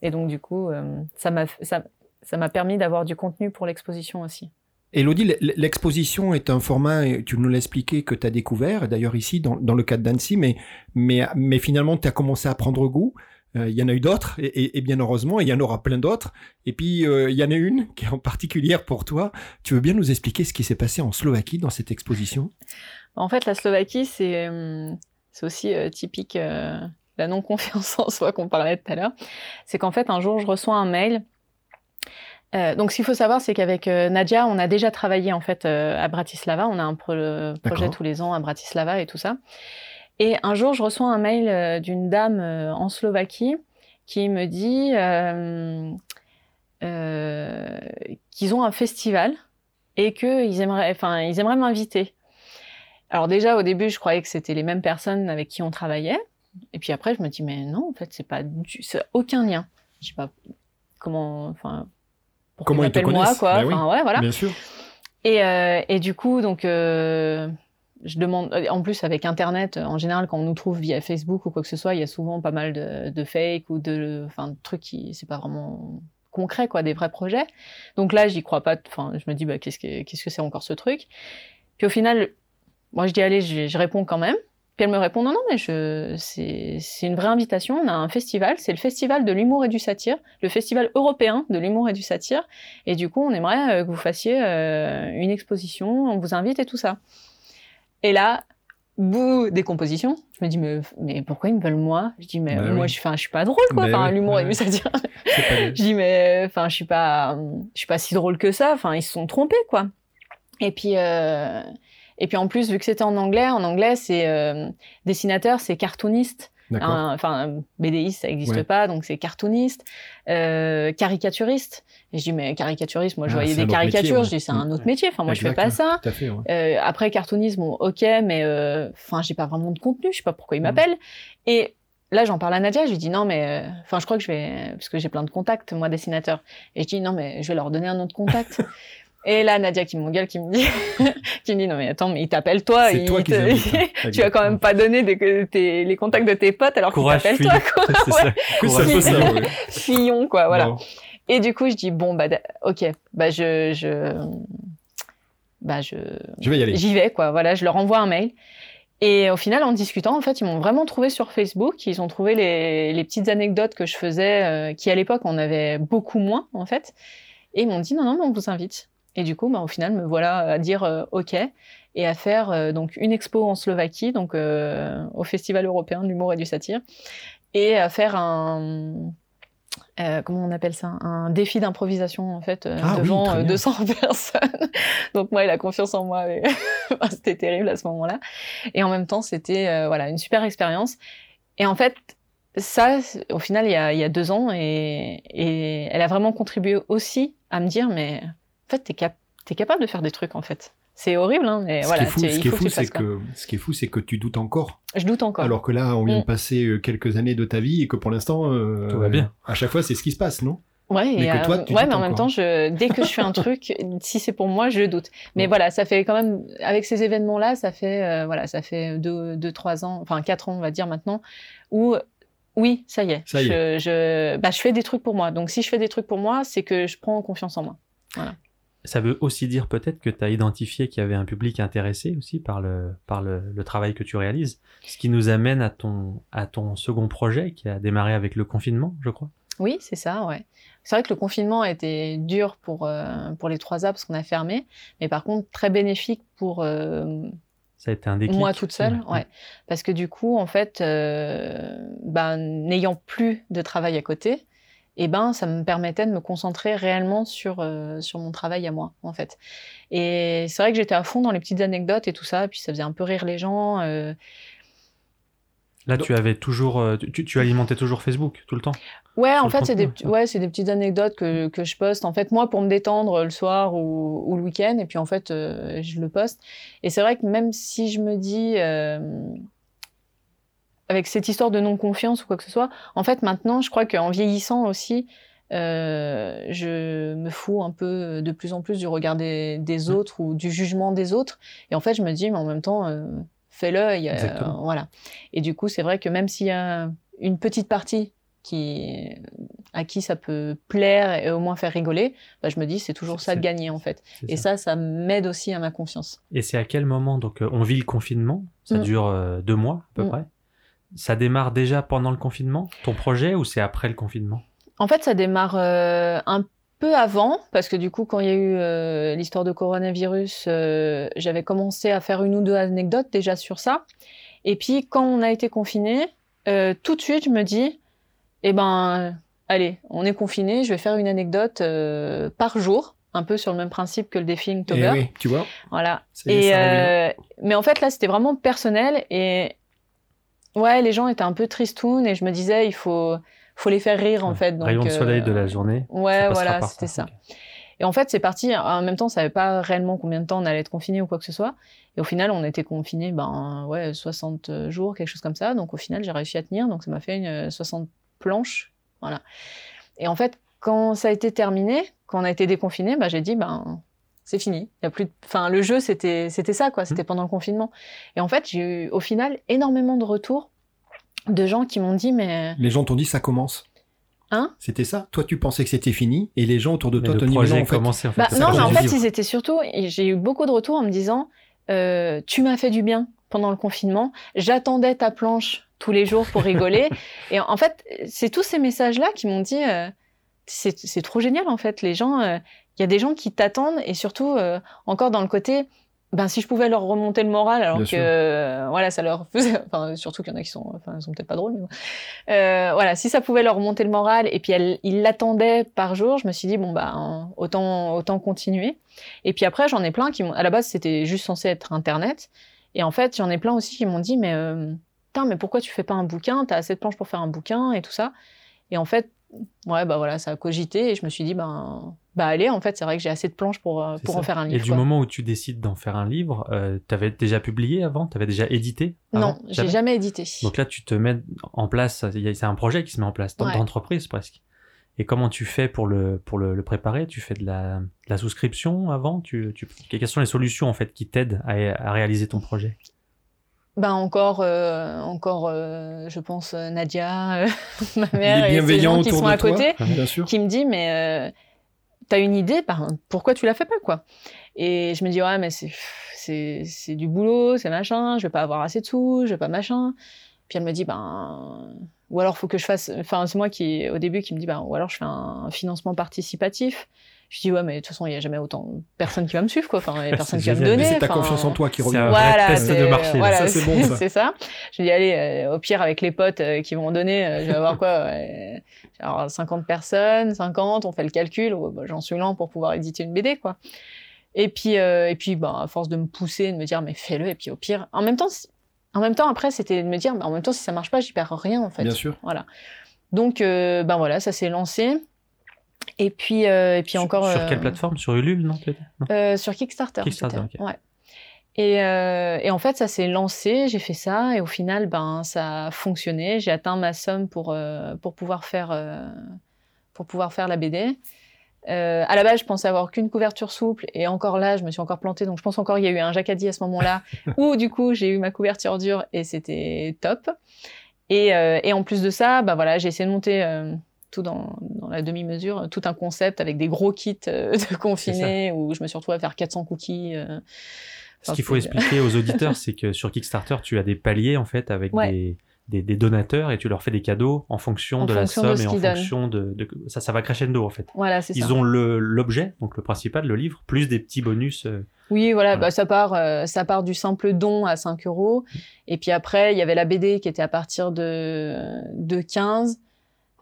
Et donc, du coup, ça m'a ça, ça permis d'avoir du contenu pour l'exposition aussi. Elodie, l'exposition est un format, tu nous l'as expliqué, que tu as découvert, d'ailleurs ici dans, dans le cadre d'Annecy, mais, mais, mais finalement tu as commencé à prendre goût. Euh, Il y en a eu d'autres, et, et- et bien heureusement, il y en aura plein d'autres. Et puis, euh, il y en a une qui est en particulière pour toi. Tu veux bien nous expliquer ce qui s'est passé en Slovaquie dans cette exposition? En fait, la Slovaquie, c'est c'est aussi euh, typique euh, la non-confiance en soi qu'on parlait tout à l'heure. C'est qu'en fait, un jour, je reçois un mail. Euh, donc, ce qu'il faut savoir, c'est qu'avec euh, Nadia, on a déjà travaillé en fait euh, à Bratislava. On a un pro- projet tous les ans à Bratislava et tout ça. Et un jour, je reçois un mail euh, d'une dame euh, en Slovaquie qui me dit euh, qu'ils ont un festival et qu'ils aimeraient, enfin, ils aimeraient m'inviter. Alors déjà, au début, je croyais que c'était les mêmes personnes avec qui on travaillait. Et puis après, je me dis, mais non, en fait, c'est pas du, aucun lien. Je sais pas comment, enfin, pourquoi Comment ils te m'appellent moi, connaissent quoi. Ben oui. Enfin, ouais, voilà. Bien sûr. Et, euh, et du coup, donc, euh, je demande. En plus, avec Internet, en général, quand on nous trouve via Facebook ou quoi que ce soit, il y a souvent pas mal de, de fake ou de, trucs qui, c'est pas vraiment concret, quoi, des vrais projets. Donc là, j'y crois pas. Enfin, je me dis, bah, qu'est-ce que, c'est encore ce truc? Puis au final, moi, je dis, allez, je, réponds quand même. Puis elle me répond, non, non, mais c'est, une vraie invitation. On a un festival, c'est le festival de l'humour et du satire, le festival européen de l'humour et du satire. Et du coup, on aimerait euh, que vous fassiez euh, une exposition, on vous invite et tout ça. Et là, bout des compositions. Je me dis, mais, mais pourquoi ils me veulent moi? Je dis, mais Bah moi, oui. je, je suis pas drôle, quoi. Bah Enfin, oui, l'humour satire. C'est pas des- Je dis mais enfin je suis pas je suis pas si drôle que ça. Enfin ils se sont trompés quoi. Et puis euh, et puis en plus vu que c'était en anglais, en anglais c'est euh, dessinateur, c'est cartooniste. Un- Enfin BDiste ça n'existe Ouais. pas donc c'est cartooniste, euh, caricaturiste. Et je dis mais caricaturiste, moi je Ah, voyais des un métier, caricatures, ouais. je dis c'est un Mm. autre métier. Enfin moi je fais Exact, pas ça. Tout à fait, ouais. Euh, après cartoonisme, bon, ok, mais euh, enfin, j'ai pas vraiment de contenu, je sais pas pourquoi il Mm. m'appelle. Et là, j'en parle à Nadia, je lui dis non, mais enfin, je crois que je vais, parce que j'ai plein de contacts, moi, dessinateurs. Et je dis non, mais je vais leur donner un autre contact. Et là, Nadia qui m'engueule, qui me dit, qui me dit non, mais attends, mais il t'appelle toi, C'est toi qui te- invites, hein. tu vas quand même pas des, tes- les contacts de tes potes alors qu'il t'appelle toi, quoi. C'est ça. Courage. ça, ouais. Fillon, quoi, voilà. Et du coup, je dis bon, bah, ok, bah, je, je, bah, je, Je vais y aller. J'y vais, quoi. Voilà, je leur envoie un mail. Et au final, en discutant, en fait, ils m'ont vraiment trouvé sur Facebook. Ils ont trouvé les, les petites anecdotes que je faisais, euh, qui à l'époque, on avait beaucoup moins, en fait. Et ils m'ont dit, non, non, mais on vous invite. Et du coup, bah, au final, me voilà à dire euh, OK et à faire euh, donc une expo en Slovaquie, donc euh, au Festival européen de l'humour et du satire, et à faire un euh, comment on appelle ça? Un défi d'improvisation en fait euh, Ah devant très euh, bien. 200 personnes. donc moi, il a confiance en moi. mais c'était terrible à ce moment-là. Et en même temps, c'était euh, voilà une super expérience. Et en fait, ça, au final, il y a, il y a deux ans, et, et, elle a vraiment contribué aussi à me dire, mais en fait, t'es cap es capable de faire des trucs, en fait. C'est horrible, hein, mais ce voilà. Qui est fou, ce qui est fou, c'est que ce qui est fou, c'est que tu doutes encore. Je doute encore. Alors que là, on vient de passer euh, quelques années de ta vie et que pour l'instant, euh, tout va bien. À chaque fois, c'est ce qui se passe, non? Ouais, mais, que toi, tu ouais, mais en même temps, je, dès que je fais un truc, si c'est pour moi, je doute. Mais voilà, ça fait quand même, avec ces événements-là, ça fait, euh, voilà, ça fait deux, deux, trois ans, enfin quatre ans, on va dire maintenant, où oui, ça y est. Ça y je, est. Je, bah, je fais des trucs pour moi. Donc si je fais des trucs pour moi, c'est que je prends confiance en moi. Voilà. Ça veut aussi dire peut-être que tu as identifié qu'il y avait un public intéressé aussi par le, par le, le, travail que tu réalises. Ce qui nous amène à ton, à ton second projet qui a démarré avec le confinement, je crois. Oui, c'est ça, ouais. C'est vrai que le confinement a été dur pour, euh, pour les trois A parce qu'on a fermé, mais par contre très bénéfique pour euh, ça a été un déclic. moi toute seule, ouais. ouais. Parce que du coup, en fait, euh, ben, n'ayant plus de travail à côté, et eh ben, ça me permettait de me concentrer réellement sur, euh, sur mon travail à moi, en fait. Et c'est vrai que j'étais à fond dans les petites anecdotes et tout ça, puis ça faisait un peu rire les gens. Euh... Là, tu avais toujours, euh, tu, tu, alimentais toujours Facebook tout le temps. Ouais, en fait, c'est des, ouais, c'est des petites anecdotes que, que je poste. En fait, moi, pour me détendre le soir ou, ou le week-end, et puis en fait, euh, je le poste. Et c'est vrai que même si je me dis, avec cette histoire de non-confiance ou quoi que ce soit, en fait, maintenant, je crois qu'en vieillissant aussi, euh, je me fous un peu de plus en plus du regard des, des autres ou du jugement des autres. Et en fait, je me dis, mais en même temps, euh, fais-le. Euh, voilà. Et du coup, c'est vrai que même s'il y a une petite partie qui, à qui ça peut plaire et au moins faire rigoler, bah, je me dis c'est toujours ça de gagner en fait. Et ça, ça, ça m'aide aussi à ma confiance. Et c'est à quel moment donc on vit le confinement? Ça Mm. dure euh, deux mois à peu Mm. près? Ça démarre déjà pendant le confinement, ton projet, ou c'est après le confinement? En fait, ça démarre euh, un peu avant, parce que du coup, quand il y a eu euh, l'histoire de coronavirus, euh, j'avais commencé à faire une ou deux anecdotes déjà sur ça. Et puis, quand on a été confiné, euh, tout de suite, je me dis, eh ben, allez, on est confiné, je vais faire une anecdote euh, par jour, un peu sur le même principe que le défi Eh Inktober. oui, tu vois. Voilà. Et euh, mais en fait là c'était vraiment personnel et ouais les gens étaient un peu tristounes et je me disais il faut faut les faire rire en Ouais. fait. Donc, Rayon de euh, soleil de la journée. Ouais voilà c'était ça. Et en fait c'est parti en même temps on savait pas réellement combien de temps on allait être confiné ou quoi que ce soit et au final on était confiné ben ouais 60 jours quelque chose comme ça donc au final j'ai réussi à tenir donc ça m'a fait une euh, 60 planches voilà. Et en fait quand ça a été terminé quand on a été déconfiné bah j'ai dit ben c'est fini. Il y a plus de... Enfin, le jeu, c'était, c'était ça, quoi. C'était pendant le confinement. Et en fait, j'ai eu, au final, énormément de retours de gens qui m'ont dit, mais... Les gens t'ont dit ça commence. Hein? C'était ça? Toi, tu pensais que c'était fini et les gens autour de Mais toi disaient projet non, a en fait. commencé en fait. Bah, non, ça mais en fait, ils étaient surtout... et J'ai eu beaucoup de retours en me disant, euh, tu m'as fait du bien pendant le confinement. J'attendais ta planche tous les jours pour rigoler. et en fait, c'est tous ces messages-là qui m'ont dit, euh, c'est, c'est trop génial, en fait. Les gens... euh, il y a des gens qui t'attendent et surtout euh, encore dans le côté ben si je pouvais leur remonter le moral alors Bien que euh, voilà ça leur faisait enfin surtout qu'il y en a qui sont enfin ils sont peut-être pas drôles mais bon. Euh, voilà si ça pouvait leur remonter le moral et puis elle, ils l'attendaient par jour je me suis dit bon bah hein, autant autant continuer. Et puis après j'en ai plein qui à la base c'était juste censé être internet. Et en fait j'en ai plein aussi qui m'ont dit mais putain mais pourquoi tu fais pas un bouquin? T'as assez de planches pour faire un bouquin et tout ça. Et en fait ouais bah voilà ça a cogité et je me suis dit ben bah allez en fait c'est vrai que j'ai assez de planches pour euh, pour ça. en faire un Et livre du quoi. moment où tu décides d'en faire un livre, euh, t'avais déjà publié avant? T'avais déjà édité avant? Non j'ai jamais? édité Donc là, tu te mets en place, c'est un projet qui se met en place, dans- Ouais. d'entreprise presque. Et comment tu fais pour le, pour le, le préparer? Tu fais de la, de la souscription avant? Tu, tu, Quelles sont les solutions en fait qui t'aident à, à réaliser ton projet? Ben encore, euh, encore, euh, je pense Nadia, euh, ma mère Les et gens qui autour sont de à toi. côté, Bien sûr. qui me dit mais euh, t'as une idée, ben pourquoi tu la fais pas quoi Et je me dis ouais mais c'est du boulot, c'est machin, je vais pas avoir assez de sous, je vais pas machin. Puis elle me dit ben ou alors faut que je fasse, enfin c'est moi qui au début qui me dit ben ou alors je fais un financement participatif. Je dis ouais mais de toute façon il y a jamais autant de personnes qui va me suivre quoi, enfin il y a personne qui va me donner. Mais c'est ta enfin, confiance en toi qui revient. voilà, test de c'est- marché, voilà, Ça, c'est bon, ça. C'est ça. Je dis, allez, euh, au pire, avec les potes euh, qui vont donner, euh, je vais avoir quoi ouais, je vais avoir 50 personnes, 50, on fait le calcul. ouais, bah, J'en suis lent pour pouvoir éditer une BD, quoi. Et puis, euh, et puis bah, à force de me pousser, de me dire, mais fais-le, et puis au pire, en même temps, en même temps, après, c'était de me dire, en même temps, si ça marche pas, j'y perds rien, en fait. Bien sûr. Voilà. Donc, ben voilà, ça s'est lancé. Et puis, et puis encore. Sur quelle plateforme? Sur Ulule, non, non Sur Kickstarter. Kickstarter, Ouais. Et, euh, et, en fait, ça s'est lancé, j'ai fait ça, et au final, ben, ça a fonctionné. J'ai atteint ma somme pour, euh, pour, pouvoir, faire, euh, pour pouvoir faire la BD. Euh, à la base, je pensais avoir qu'une couverture souple, et encore là, je me suis encore plantée. Donc, je pense encore qu'il y a eu un jacadi à ce moment-là, où du coup, j'ai eu ma couverture dure, et c'était top. Et, et, en plus de ça, ben voilà, j'ai essayé de monter tout dans, dans la demi-mesure, tout un concept avec des gros kits de confinés, où je me suis retrouvée à faire 400 cookies. Ce qu'il faut expliquer aux auditeurs, c'est que sur Kickstarter, tu as des paliers en fait avec des, des, des, donateurs et tu leur fais des cadeaux en fonction de la somme et en fonction de, de, ça, ça va crescendo en fait. Voilà, c'est Ils ont l'objet, donc le principal, le livre, plus des petits bonus. Euh, oui, voilà, Bah, ça part, euh, ça part du simple don à 5 euros, et puis après il y avait la BD qui était à partir de de 15.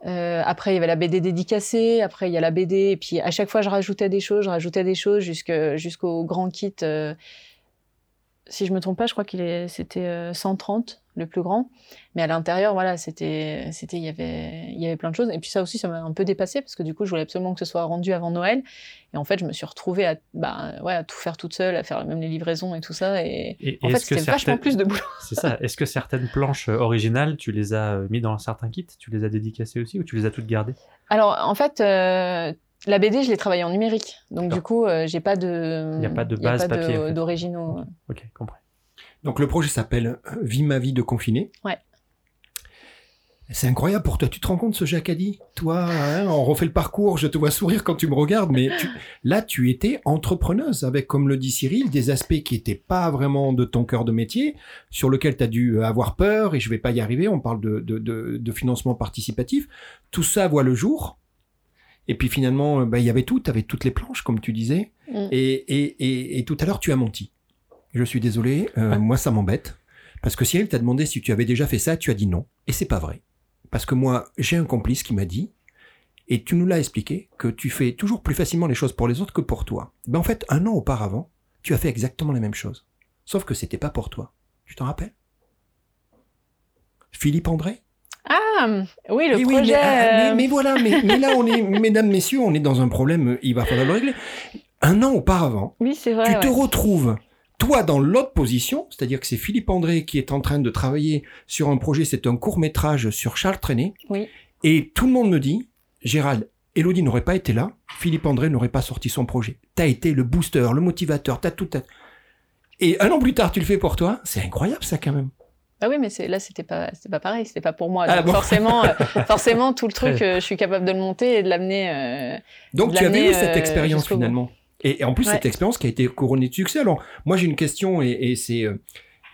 Euh, après, il y avait la BD dédicacée. Après, il y a la BD. Et puis, à chaque fois, je rajoutais des choses, je rajoutais des choses jusqu'au grand kit euh, si je me trompe pas, je crois qu'il c'était 130 euh, le plus grand. Mais à l'intérieur, voilà, c'était, c'était, il y avait, il y avait plein de choses. Et puis ça aussi, ça m'a un peu dépassé parce que du coup, je voulais absolument que ce soit rendu avant Noël. Et en fait, je me suis retrouvée à, bah, ouais, à tout faire toute seule, à faire même les livraisons et tout ça. Et, en fait, c'était vachement plus de boulot. C'est ça. Est-ce que certaines planches euh, originales, tu les as euh, mis dans certains kits Tu les as dédicacées aussi ou tu les as toutes gardées? Alors, en fait, la BD, je l'ai travaillée en numérique. Donc, du coup, euh, j'ai pas de. Il n'y a pas de base papier. D'originaux. Ok, compris. Donc, le projet s'appelle euh, Vie ma vie de confiné. Ouais. C'est incroyable pour toi. Tu te rends compte ce Jacadi Toi, hein, on refait le parcours, je te vois sourire quand tu me regardes, mais là, tu étais entrepreneuse avec, comme le dit Cyril, des aspects qui étaient pas vraiment de ton cœur de métier, sur lequel tu as dû avoir peur et je vais pas y arriver. On parle de, de, de, de financement participatif. Tout ça voit le jour. Et puis finalement, euh, bah, il y avait tout, tu avais toutes les planches, comme tu disais. Mm. Et, et, et, et, tout à l'heure, tu as menti. Je suis désolé, euh, moi ça m'embête. Parce que Cyril t'a demandé si tu avais déjà fait ça, tu as dit non. Et c'est pas vrai. Parce que moi, j'ai un complice qui m'a dit, et tu nous l'as expliqué, que tu fais toujours plus facilement les choses pour les autres que pour toi. Ben en fait, un an auparavant, tu as fait exactement la même chose. Sauf que c'était pas pour toi. Tu t'en rappelles? Philippe André? Ah, oui, le projet. Ah, euh, mais, voilà, mais, là, on est, mesdames, messieurs, on est dans un problème, il va falloir le régler. Un an auparavant, oui, vrai, tu te retrouves, toi, dans l'autre position, c'est-à-dire que c'est Philippe André qui est en train de travailler sur un projet, c'est un court métrage sur Charles Trenet. Oui. Et tout le monde me dit, Gérald, Elodie n'aurait pas été là, Philippe André n'aurait pas sorti son projet. T'as été le booster, le motivateur, t'as tout. Et un an plus tard, tu le fais pour toi. C'est incroyable, ça, quand même. Ah oui, mais là, c'était pas, c'était pas pareil, c'était pas pour moi. Ah forcément, euh, forcément, tout le truc, euh, je suis capable de le monter et de l'amener. Euh, Donc tu avais eu cette expérience finalement. Et, en plus, cette expérience qui a été couronnée de succès. Alors, moi, j'ai une question et, c'est,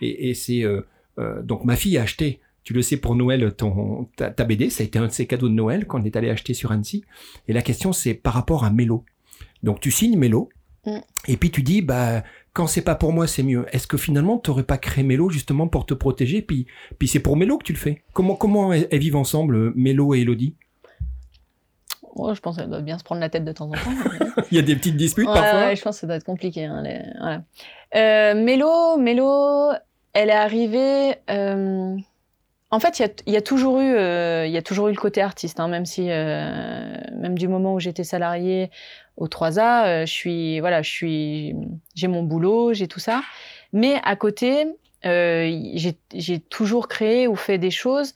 et, c'est, donc ma fille a acheté, tu le sais, pour Noël, ton, ta, ta, BD. Ça a été un de ses cadeaux de Noël qu'on est allé acheter sur Annecy. Et la question, c'est par rapport à Mélo. Donc, tu signes Mélo. Mm. Et puis tu dis, bah, quand c'est pas pour moi, c'est mieux. Est-ce que finalement, tu n'aurais pas créé Mélo justement pour te protéger? Puis, puis c'est pour Mélo que tu le fais. Comment, comment elles, vivent ensemble, Mélo et Elodie? Oh, je pense qu'elle doit bien se prendre la tête de temps en temps. Il y a des petites disputes parfois. Ouais, je pense que ça doit être compliqué. Hein, voilà. euh, Mélo, Mélo, elle est arrivée. Euh... En fait, il y a, y a, toujours eu, euh, il y a toujours eu le côté artiste, hein, même si, même du moment où j'étais salariée, au 3A, euh, je suis, voilà, je suis, j'ai mon boulot, j'ai tout ça. Mais à côté, j'ai toujours créé ou fait des choses,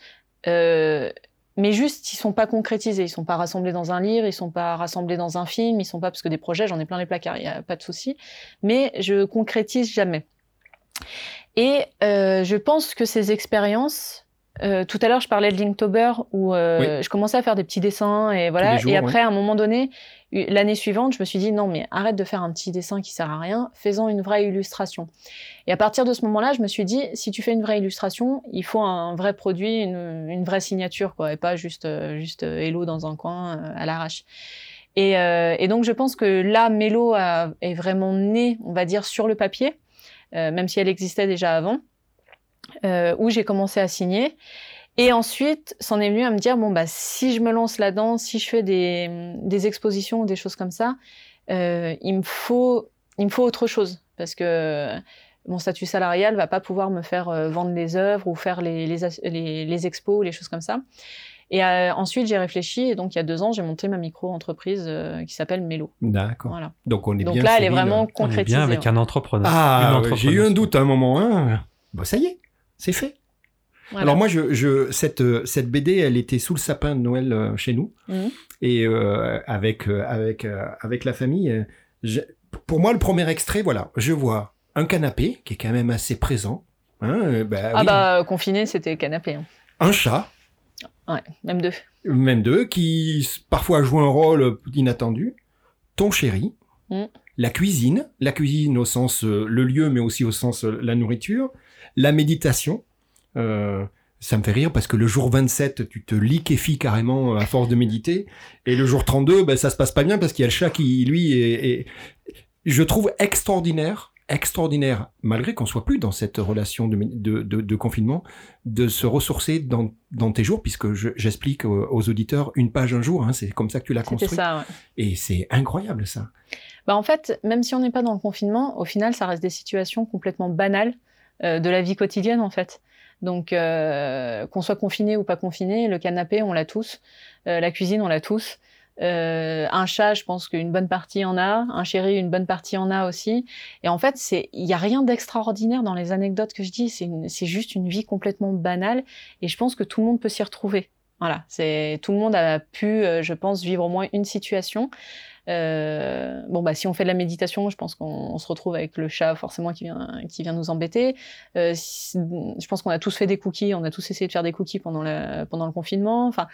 mais juste ils sont pas concrétisés, ils sont pas rassemblés dans un livre, ils sont pas rassemblés dans un film, ils sont pas parce que des projets, j'en ai plein les placards, il y a pas de souci. Mais je concrétise jamais. Et euh, je pense que ces expériences, euh, tout à l'heure, je parlais de Linktober où euh, je commençais à faire des petits dessins et voilà. et après, à un moment donné, l'année suivante, je me suis dit non, mais arrête de faire un petit dessin qui sert à rien, faisons une vraie illustration. Et à partir de ce moment-là, je me suis dit, si tu fais une vraie illustration, il faut un vrai produit, une, une vraie signature, quoi, et pas juste, euh, juste euh, Hello dans un coin euh, à l'arrache. Et, euh, et, donc, je pense que là, Mélo est vraiment née, on va dire, sur le papier, même si elle existait déjà avant, où j'ai commencé à signer. Et ensuite, c'en est venu à me dire bon bah si je me lance là-dedans, si je fais des, des expositions ou des choses comme ça, euh, il me faut il me faut autre chose parce que mon statut salarial va pas pouvoir me faire euh, vendre les œuvres ou faire les, les, les, les expos, les choses comme ça. Et euh, ensuite, j'ai réfléchi et donc il y a deux ans, j'ai monté ma micro-entreprise euh, qui s'appelle Mélo. D'accord. Voilà. Donc on est Donc bien. là, elle est vraiment On est concrétisée. bien avec ouais. un entrepreneur. Ah, j'ai eu un doute à un moment. Hein. Bon, ça y est, c'est fait. Voilà. Alors moi, je, je, cette, euh, cette BD, elle était sous le sapin de Noël euh, chez nous. Mhm. Et euh, avec, euh, avec, avec la famille, je- pour moi, le premier extrait, voilà, je vois un canapé qui est quand même assez présent. Hein, bah, Ah oui. bah, confiné, c'était canapé. hein. Un chat, Ouais, même deux. même deux, qui parfois joue un rôle inattendu. Ton chéri, Mm. la cuisine, la cuisine au sens le lieu, mais aussi au sens la nourriture, la méditation. Euh, ça me fait rire parce que le jour 27, tu te liquéfies carrément euh, à force de méditer, et le jour 32, ben, ça se passe pas bien parce qu'il y a le chat qui, lui, est, est- je trouve extraordinaire, extraordinaire, malgré qu'on soit plus dans cette relation de, de, de, de confinement, de se ressourcer dans, dans tes jours, puisque je- j'explique aux, aux auditeurs une page un jour, hein, c'est comme ça que tu l'as construit. ça, ouais. Et c'est incroyable ça. Bah, en fait, même si on n'est pas dans le confinement, au final, ça reste des situations complètement banales de la vie quotidienne, en fait. Donc, euh, qu'on soit confiné ou pas confiné, le canapé, on l'a tous. Euh, la cuisine, on l'a tous. Euh, un chat, je pense qu'une bonne partie en a. Un chéri, une bonne partie en a aussi. Et en fait, c'est, il y a rien d'extraordinaire dans les anecdotes que je dis. C'est juste une vie complètement banale. Et je pense que tout le monde peut s'y retrouver. Voilà, c'est tout le monde a pu, euh, je pense, vivre au moins une situation. Euh, bon, bah, si on fait de la méditation, je pense qu'on on se retrouve avec le chat forcément qui vient, qui vient nous embêter. Euh, je pense qu'on a tous fait des cookies, on a tous essayé de faire des cookies pendant, pendant le confinement. Enfin,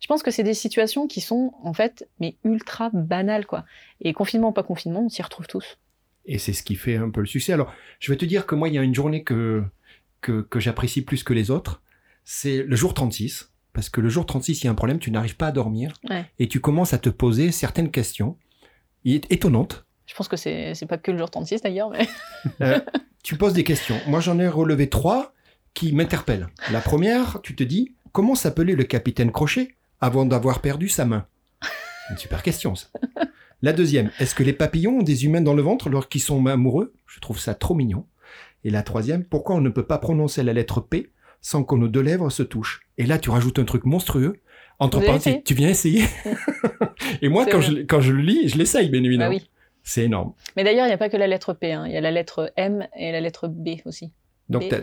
je pense que c'est des situations qui sont en fait, mais ultra banales, quoi. Et confinement ou pas confinement, on s'y retrouve tous. Et c'est ce qui fait un peu le succès. Alors, je vais te dire que moi, il y a une journée que, que j'apprécie plus que les autres. C'est le jour 36. Parce que le jour 36, il y a un problème, tu n'arrives pas à dormir. Ouais. Et tu commences à te poser certaines questions étonnantes. Je pense que c'est c'est pas que le jour 36 d'ailleurs, mais Euh, tu poses des questions. Moi, j'en ai relevé trois qui m'interpellent. La première, tu te dis, comment s'appelait le capitaine Crochet avant d'avoir perdu sa main? Une super question, ça. La deuxième, est-ce que les papillons ont des humains dans le ventre lorsqu'ils sont amoureux? Je trouve ça trop mignon. Et la troisième, pourquoi on ne peut pas prononcer la lettre P sans que nos deux lèvres se touchent Et là, tu rajoutes un truc monstrueux. Entre parenthèses, tu viens essayer Et moi, quand je, quand je le lis, je l'essaye, bien bah évidemment. oui. C'est énorme. Mais d'ailleurs, il n'y a pas que la lettre P, hein. il y a la lettre M et la lettre B aussi. Donc, B.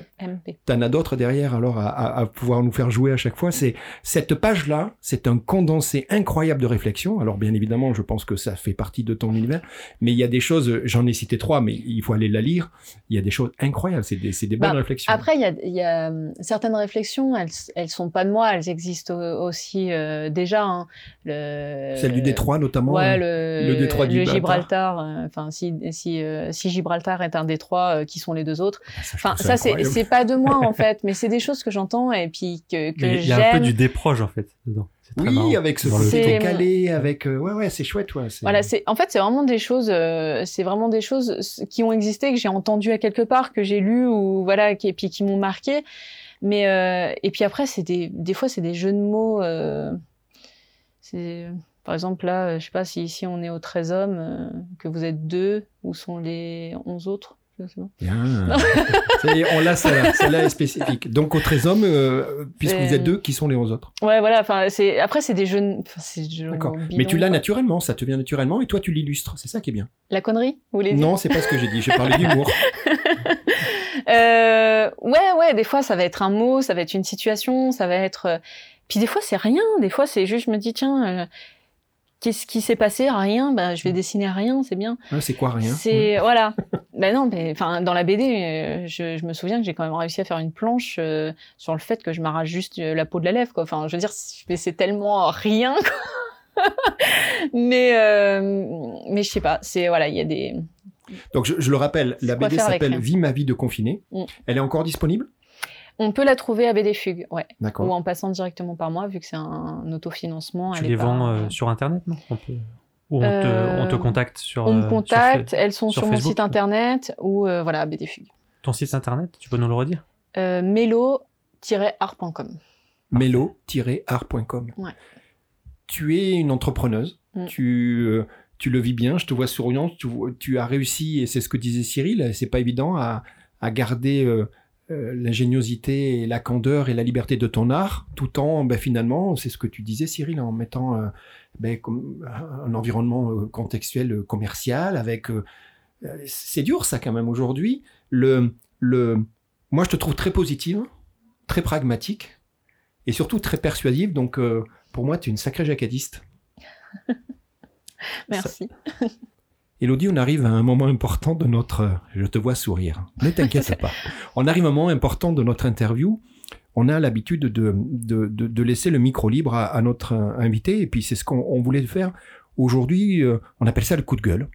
T'en as d'autres derrière alors à, à- à pouvoir nous faire jouer à chaque fois. C'est cette page-là, c'est un condensé incroyable de réflexion. Alors bien évidemment, je pense que ça fait partie de ton univers, mais il y a des choses. J'en ai cité trois, mais il faut aller la lire. Il y a des choses incroyables. C'est des, des bonnes Bah, réflexions. Après, il y a, y a, hum, certaines réflexions, elles, elles sont pas de moi, elles existent au- aussi euh, déjà. hein. Le, Celle du Détroit notamment. Ouais, le, le détroit le Gibraltar. Euh, Enfin, si, si, euh, si Gibraltar est un détroit, euh, qui sont les deux autres Ah, ça, Enfin, ça, c'est pas de moi en fait, mais c'est des choses que j'entends et puis que, que Mais il y a un peu j'aime. du déproche en fait dedans. Oui, avec ce côté C'est- calé, avec euh, ouais ouais, c'est chouette ouais. c'est- Voilà, c'est en fait c'est vraiment des choses, euh, c'est vraiment des choses qui ont existé que j'ai entendu à quelque part, que j'ai lu ou voilà, qui, et puis qui m'ont marqué. Mais euh, et puis après c'est des des fois c'est des jeux de mots. euh, c'est par exemple là, je sais pas si ici on est aux 13 hommes, euh, que vous êtes deux, où sont les 11 autres. Bien. On l'a celle-là, celle-là est spécifique. Donc au 13 hommes, euh, puisque vous êtes deux, qui sont les 11 autres? Ouais, voilà. Enfin, c'est après c'est des c'est jeux D'accord. bidons, Mais tu l'as quoi. naturellement, ça te vient naturellement, et toi tu l'illustres. C'est ça qui est bien. La connerie, vous voulez dire Non, c'est pas ce que j'ai dit. J'ai parlé d'humour. Euh, ouais, ouais, des fois ça va être un mot, ça va être une situation, ça va être. euh, Puis des fois c'est rien, des fois c'est juste je me dis tiens, euh, qu'est-ce qui s'est passé? Rien, bah je vais dessiner rien, c'est bien. C'est quoi rien? C'est voilà. ben non, mais enfin dans la BD, euh, je, je me souviens que j'ai quand même réussi à faire une planche euh, sur le fait que je m'arrache juste euh, la peau de la lèvre, quoi. Enfin, je veux dire, c'est tellement rien. Quoi. mais euh, mais je sais pas, c'est voilà, il y a des. Donc je, je le rappelle, la BD s'appelle. Vie ma vie de confiné. Mm. Elle est encore disponible? On peut la trouver à BD Fugue, ouais. Ou en passant directement par moi, vu que c'est un autofinancement. Tu elle les est pas- vends euh, sur internet, non? On peut... Ou on, te, Euh, on te contacte sur. On euh, me sur contacte, elles sont sur sur, mon Facebook site internet ou euh, voilà, BD Fugue. Ton site internet, tu peux nous le redire? Euh, Mélo-art.com. Mélo-art.com. Ouais. Tu es une entrepreneuse. Mm. Tu, euh, tu le vis bien. Je te vois souriante. Tu, tu as réussi, et c'est ce que disait Cyril, c'est pas évident à, à garder euh, euh, l'ingéniosité et la candeur et la liberté de ton art, tout en, ben, finalement, c'est ce que tu disais, Cyril, en mettant euh, ben, comme, un environnement euh, contextuel commercial avec. c'est dur, ça, quand même, aujourd'hui. Le, le, moi, je te trouve très positive, très pragmatique et surtout très persuasive. Donc, pour moi, tu es une sacrée jacadiste. Merci. Elodie, on arrive à un moment important de notre... Je te vois sourire. Ne t'inquiète pas. On arrive à un moment important de notre interview. On a l'habitude de, de, de, laisser le micro libre à, notre invité. Et puis c'est ce qu'on voulait faire. Aujourd'hui, euh, on appelle ça le coup de gueule.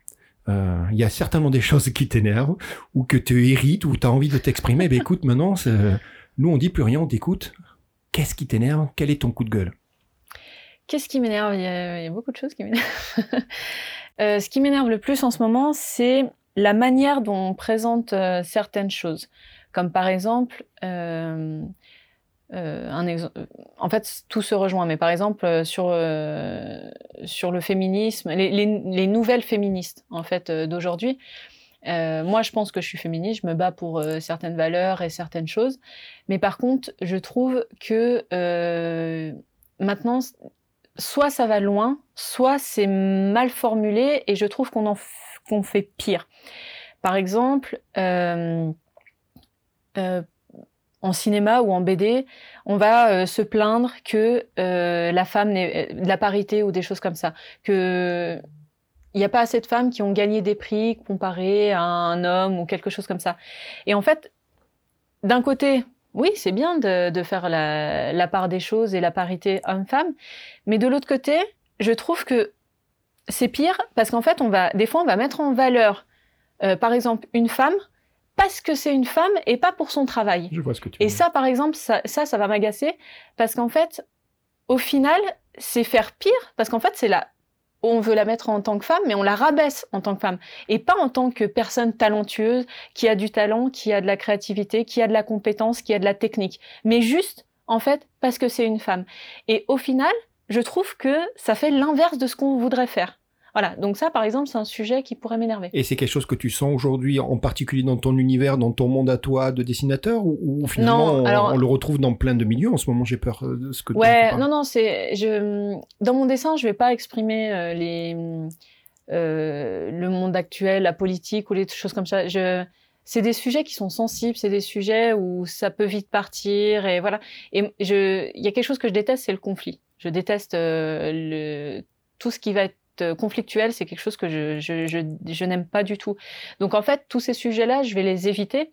Euh, il y a certainement des choses qui t'énervent ou que tu hérites ou tu as envie de t'exprimer. ben écoute, maintenant, nous on dit plus rien, on t'écoute. Qu'est-ce qui t'énerve? Quel est ton coup de gueule? Qu'est-ce qui m'énerve? Il, y a beaucoup de choses qui m'énervent. Euh, ce qui m'énerve le plus en ce moment, c'est la manière dont on présente euh, certaines choses. Comme par exemple, euh, en fait, tout se rejoint, mais par exemple, sur, sur le féminisme, les, les, nouvelles féministes en fait, d'aujourd'hui, moi, je pense que je suis féministe, je me bats pour certaines valeurs et certaines choses. Mais par contre, je trouve que maintenant, soit ça va loin, soit c'est mal formulé et je trouve qu'on en fait pire. Par exemple, euh, euh, en cinéma ou en BD, on va euh, se plaindre que la femme n'est de la parité ou des choses comme ça, que il n'y a pas assez de femmes qui ont gagné des prix comparé à un homme ou quelque chose comme ça. Et en fait, d'un côté, oui, c'est bien de, faire la, part des choses et la parité homme-femme, mais de l'autre côté, je trouve que c'est pire parce qu'en fait, on va, des fois, on va mettre en valeur, euh, par exemple, une femme parce que c'est une femme et pas pour son travail. Je vois ce que tu et ça, par exemple, ça, ça, ça va m'agacer parce qu'en fait, au final, c'est faire pire parce qu'en fait, c'est la on veut la mettre en tant que femme, mais on la rabaisse en tant que femme. Et pas en tant que personne talentueuse, qui a du talent, qui a de la créativité, qui a de la compétence, qui a de la technique. Mais juste, en fait, parce que c'est une femme. Et au final, je trouve que ça fait l'inverse de ce qu'on voudrait faire. Voilà, donc ça, par exemple, c'est un sujet qui pourrait m'énerver. Et c'est quelque chose que tu sens aujourd'hui, en particulier dans ton univers, dans ton monde à toi de dessinateur, ou, finalement on, le retrouve dans plein de milieux En ce moment, j'ai peur euh, de ce que. Ouais, non, non, c'est, je, dans mon dessin, je vais pas exprimer euh, les, euh, le monde actuel, la politique ou les choses comme ça. Je, c'est des sujets qui sont sensibles, c'est des sujets où ça peut vite partir et voilà. Et je, il y a quelque chose que je déteste, c'est le conflit. Je déteste le tout ce qui va être euh, conflictuel, c'est quelque chose que je, je, je, n'aime pas du tout. Donc en fait, tous ces sujets-là, je vais les éviter.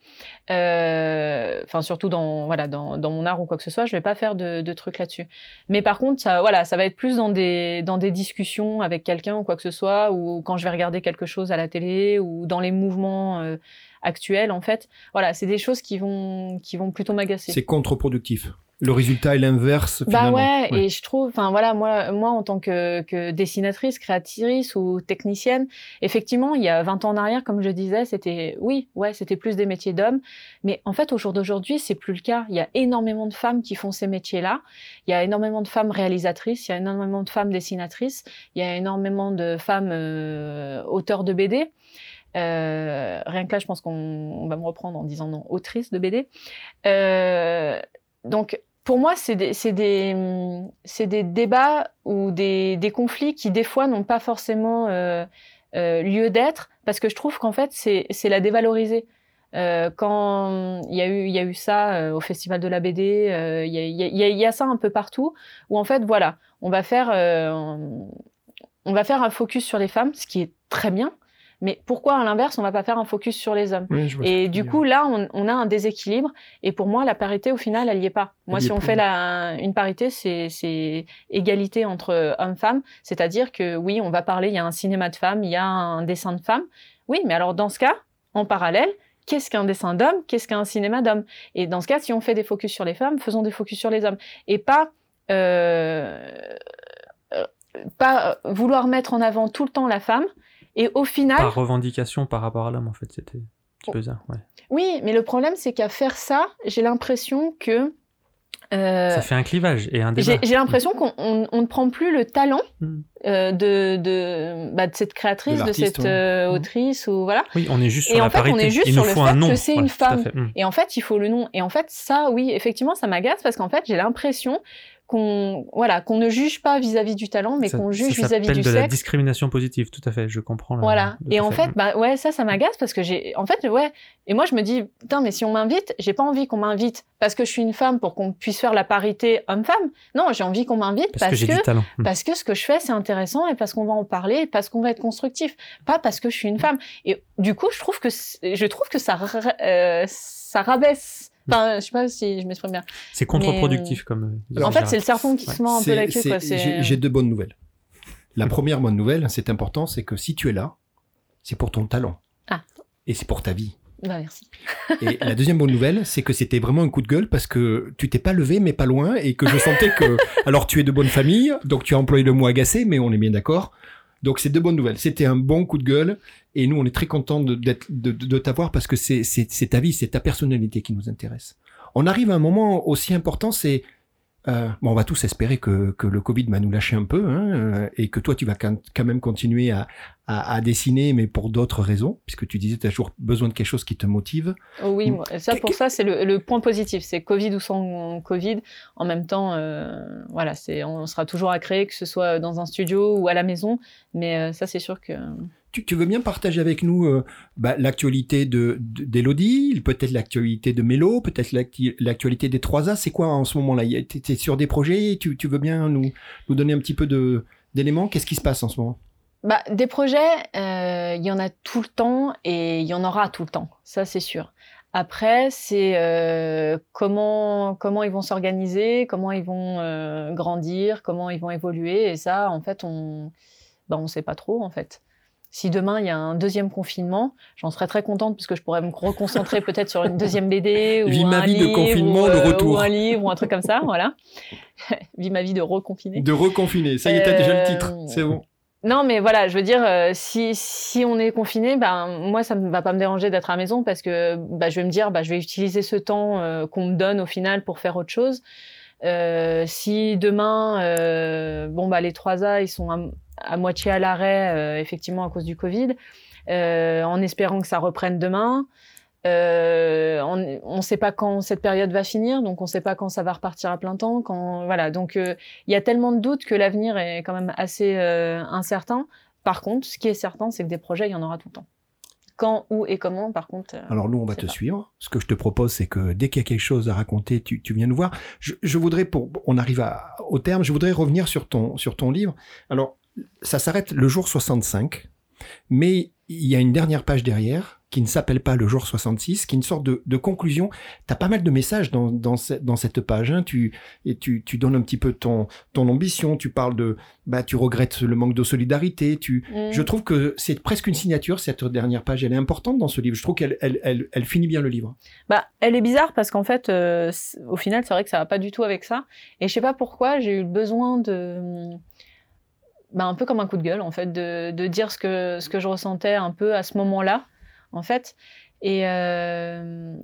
Euh, enfin, surtout dans voilà dans, dans, mon art ou quoi que ce soit, je vais pas faire de, de trucs là-dessus. Mais par contre, ça voilà, ça va être plus dans des dans des discussions avec quelqu'un ou quoi que ce soit, ou quand je vais regarder quelque chose à la télé ou dans les mouvements. Actuels en fait voilà c'est des choses qui vont qui vont plutôt m'agacer c'est contre-productif le résultat est l'inverse. Bah ouais, et je trouve, enfin voilà, moi, moi en tant que, que, dessinatrice, créatrice ou technicienne, effectivement, il y a 20 ans en arrière, comme je disais, c'était, oui, ouais, c'était plus des métiers d'hommes, mais en fait, au jour d'aujourd'hui, c'est plus le cas. Il y a énormément de femmes qui font ces métiers-là. Il y a énormément de femmes réalisatrices, il y a énormément de femmes dessinatrices, il y a énormément de femmes euh, auteurs de BD. Euh, rien que là, je pense qu'on va me reprendre en disant non, autrice de BD. Euh, donc, pour moi, c'est des, débats ou des, conflits qui, des fois, n'ont pas forcément euh, lieu d'être, parce que je trouve qu'en fait, c'est la dévaloriser. Quand il y, a eu, ça au Festival de la BD, il y, a ça un peu partout, où en fait, voilà, on va faire un focus sur les femmes, ce qui est très bien, mais pourquoi, à l'inverse, on va pas faire un focus sur les hommes? Et du coup, là, on, a un déséquilibre. Et pour moi, la parité, au final, elle y est pas. Moi, si on fait la, une parité, c'est égalité entre hommes-femmes. C'est-à-dire que oui, on va parler, il y a un cinéma de femmes, il y a un dessin de femmes. Oui, mais alors dans ce cas, en parallèle, qu'est-ce qu'un dessin d'homme? Qu'est-ce qu'un cinéma d'homme? Et dans ce cas, si on fait des focus sur les femmes, faisons des focus sur les hommes. Et pas... Euh, euh pas vouloir mettre en avant tout le temps la femme et au final. Par revendication par rapport à l'homme, en fait, c'était un petit peu ça. Ouais. Oui, mais le problème, c'est qu'à faire ça, j'ai l'impression que Euh, ça fait un clivage et un débat. J'ai l'impression qu'on on, on ne prend plus le talent Mm. euh, de, de, bah, de cette créatrice, De de, cette euh, Mm. autrice, ou voilà. Oui, on est juste Et sur en la fait, on parité. est juste Il sur le fait un nom. que c'est une Voilà, à femme. Mm. Et en fait, il faut le nom. Et en fait, ça, oui, effectivement, ça m'agace parce qu'en fait, j'ai l'impression qu'on voilà, qu'on ne juge pas vis-à-vis du talent, mais qu'on juge vis-à-vis s'appelle du de la sexe. discrimination positive, tout à fait, je comprends. la- Voilà. Et en fait, bah ouais, ça, ça m'agace parce que j'ai, en fait, ouais. Et moi, je me dis, putain, mais si on m'invite, j'ai pas envie qu'on m'invite parce que je suis une femme pour qu'on puisse faire la parité homme-femme. Non, j'ai envie qu'on m'invite parce, parce, que j'ai du talent. Mm. parce que ce que je fais, c'est intéressant et parce qu'on va en parler et parce qu'on va être constructif. Pas parce que je suis une femme. Et du coup, je trouve que, je trouve que ça, euh, ça rabaisse. Enfin, je sais pas si je m'exprime bien. C'est contre-productif comme. euh, en fait, c'est le serpent qui se ment un peu la queue, j'ai deux bonnes nouvelles. La première bonne nouvelle, c'est important, c'est que si tu es là, c'est pour ton talent. Ah. Et c'est pour ta vie. Bah, merci. Et la deuxième bonne nouvelle, c'est que c'était vraiment un coup de gueule parce que tu t'es pas levé, mais pas loin, et que je sentais que. Alors, tu es de bonne famille, donc tu as employé le mot agacé, mais on est bien d'accord. Donc, c'est deux bonnes nouvelles. C'était un bon coup de gueule, et nous, on est très contents de, de, de, de t'avoir parce que c'est ta vie, c'est ta personnalité qui nous intéresse. On arrive à un moment aussi important, c'est. Euh, bon, on va tous espérer que, que le Covid va nous lâcher un peu, hein, euh, et que toi, tu vas quand même continuer à, à, à dessiner, mais pour d'autres raisons, puisque tu disais, tu as toujours besoin de quelque chose qui te motive. Oh oui, ça pour ça c'est le, le point positif, c'est Covid ou sans Covid. En même temps, euh, voilà, c'est on sera toujours à créer, que ce soit dans un studio ou à la maison, mais euh, ça c'est sûr que Tu, tu veux bien partager avec nous euh, bah, l'actualité de de- d'Elodie, peut-être l'actualité de Mélo, peut-être l'actu- l'actualité des 3A. C'est quoi en ce moment-là? T'es t'es sur des projets tu, tu veux bien nous, donner un petit peu d'éléments? Qu'est-ce qui se passe en ce moment? Bah, des projets, euh, il y en a tout le temps et il y en aura tout le temps, ça c'est sûr. Après, c'est euh, comment comment ils vont s'organiser, comment ils vont grandir, comment ils vont évoluer, et ça, en fait, on bah, on sait pas trop en fait. Si demain il y a un deuxième confinement, j'en serais très contente parce que je pourrais me reconcentrer peut-être sur une deuxième BD ou ma un vie de livre, confinement, ou, de euh, retour. ou un livre ou un truc comme ça, voilà. Vis ma vie de reconfiné. De reconfiner. Ça y est, t'as déjà le Euh, titre. C'est bon. Non, mais voilà, je veux dire, euh, si, si on est confiné, ben, moi, ça ne va pas me déranger d'être à la maison parce que bah, je vais me dire, bah, je vais utiliser ce temps euh, qu'on me donne au final pour faire autre chose. Euh, si demain, euh, bon, bah, les 3A, ils sont à, moitié à l'arrêt, euh, effectivement, à cause du Covid, euh, en espérant que ça reprenne demain. Euh, on ne sait pas quand cette période va finir, donc on ne sait pas quand ça va repartir à plein temps. Quand voilà, donc euh, il y a tellement de doutes que l'avenir est quand même assez euh, incertain. Par contre, ce qui est certain, c'est que des projets, il y en aura tout le temps. Quand, où et comment, par contre. Alors nous, on va te pas. suivre. Ce que je te propose, c'est que dès qu'il y a quelque chose à raconter, tu, tu viens nous voir. Je, je voudrais, pour, on arrive à, au terme, je voudrais revenir sur ton, sur ton livre. Alors, ça s'arrête le jour 65, mais il y a une dernière page derrière qui ne s'appelle pas le jour 66, qui est une sorte de, de conclusion. Tu as pas mal de messages dans, dans, ce- dans cette page. Hein. Tu, et tu, tu donnes un petit peu ton, ton ambition. Tu parles de, bah, tu regrettes le manque de solidarité. Tu, Mm. je trouve que c'est presque une signature, cette dernière page. Elle est importante dans ce livre. Je trouve qu'elle elle, elle, elle finit bien le livre. Bah, elle est bizarre parce qu'en fait, euh, au final, c'est vrai que ça va pas du tout avec ça. Et je sais pas pourquoi, j'ai eu le besoin de, bah, un peu comme un coup de gueule, en fait, de, de dire ce que, ce que je ressentais un peu à ce moment-là, en fait. Et euh,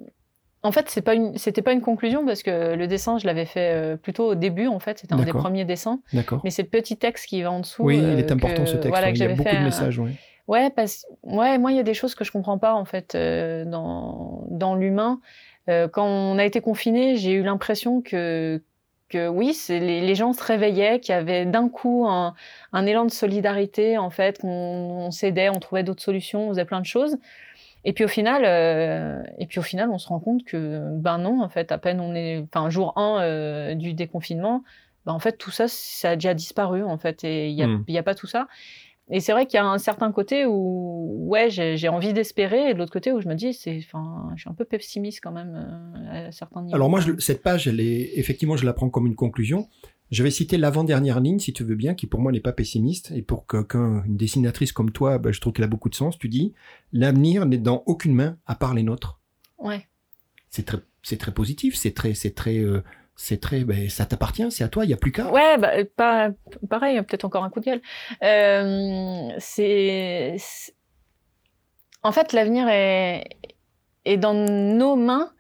en fait, c'est pas une, c'était pas une conclusion parce que le dessin, je l'avais fait euh, plutôt au début, en fait. C'était un des premiers dessins. D'accord. Mais c'est le petit texte qui va en dessous. Oui, euh, il est important que- ce texte. voilà, que il y a beaucoup fait de messages. ouais. Ouais, parce ouais, moi il y a des choses que je comprends pas en fait euh, dans dans l'humain. Euh, quand on a été confiné, j'ai eu l'impression que que oui, c'est les, les gens se réveillaient, qu'il y avait d'un coup un, un élan de solidarité en fait, qu'on on s'aidait, on trouvait d'autres solutions, on faisait plein de choses. Et puis au final, euh, et puis au final, on se rend compte que ben non, en fait, à peine on est, enfin jour 1 du déconfinement, ben en fait tout ça, ça a déjà disparu en fait, et il y a, Hmm. il y a pas tout ça. Et c'est vrai qu'il y a un certain côté où, ouais, j'ai envie d'espérer, et de l'autre côté où je me dis, c'est, enfin, je suis un peu pessimiste quand même euh, à certains niveaux. Alors moi, je- cette page, elle est effectivement, je la prends comme une conclusion. Je vais citer l'avant-dernière ligne, si tu veux bien, qui pour moi n'est pas pessimiste, et pour quelqu'un, une dessinatrice comme toi, ben, je trouve qu'elle a beaucoup de sens. Tu dis, l'avenir n'est dans aucune main à part les nôtres. Ouais. C'est très, c'est très positif, c'est très, c'est très, euh, c'est très, ben, ça t'appartient, c'est à toi, il y a plus qu'à. Ouais, bah, pas, pareil, peut-être encore un coup de gueule. Euh, c'est- en fait, l'avenir est, est dans nos mains,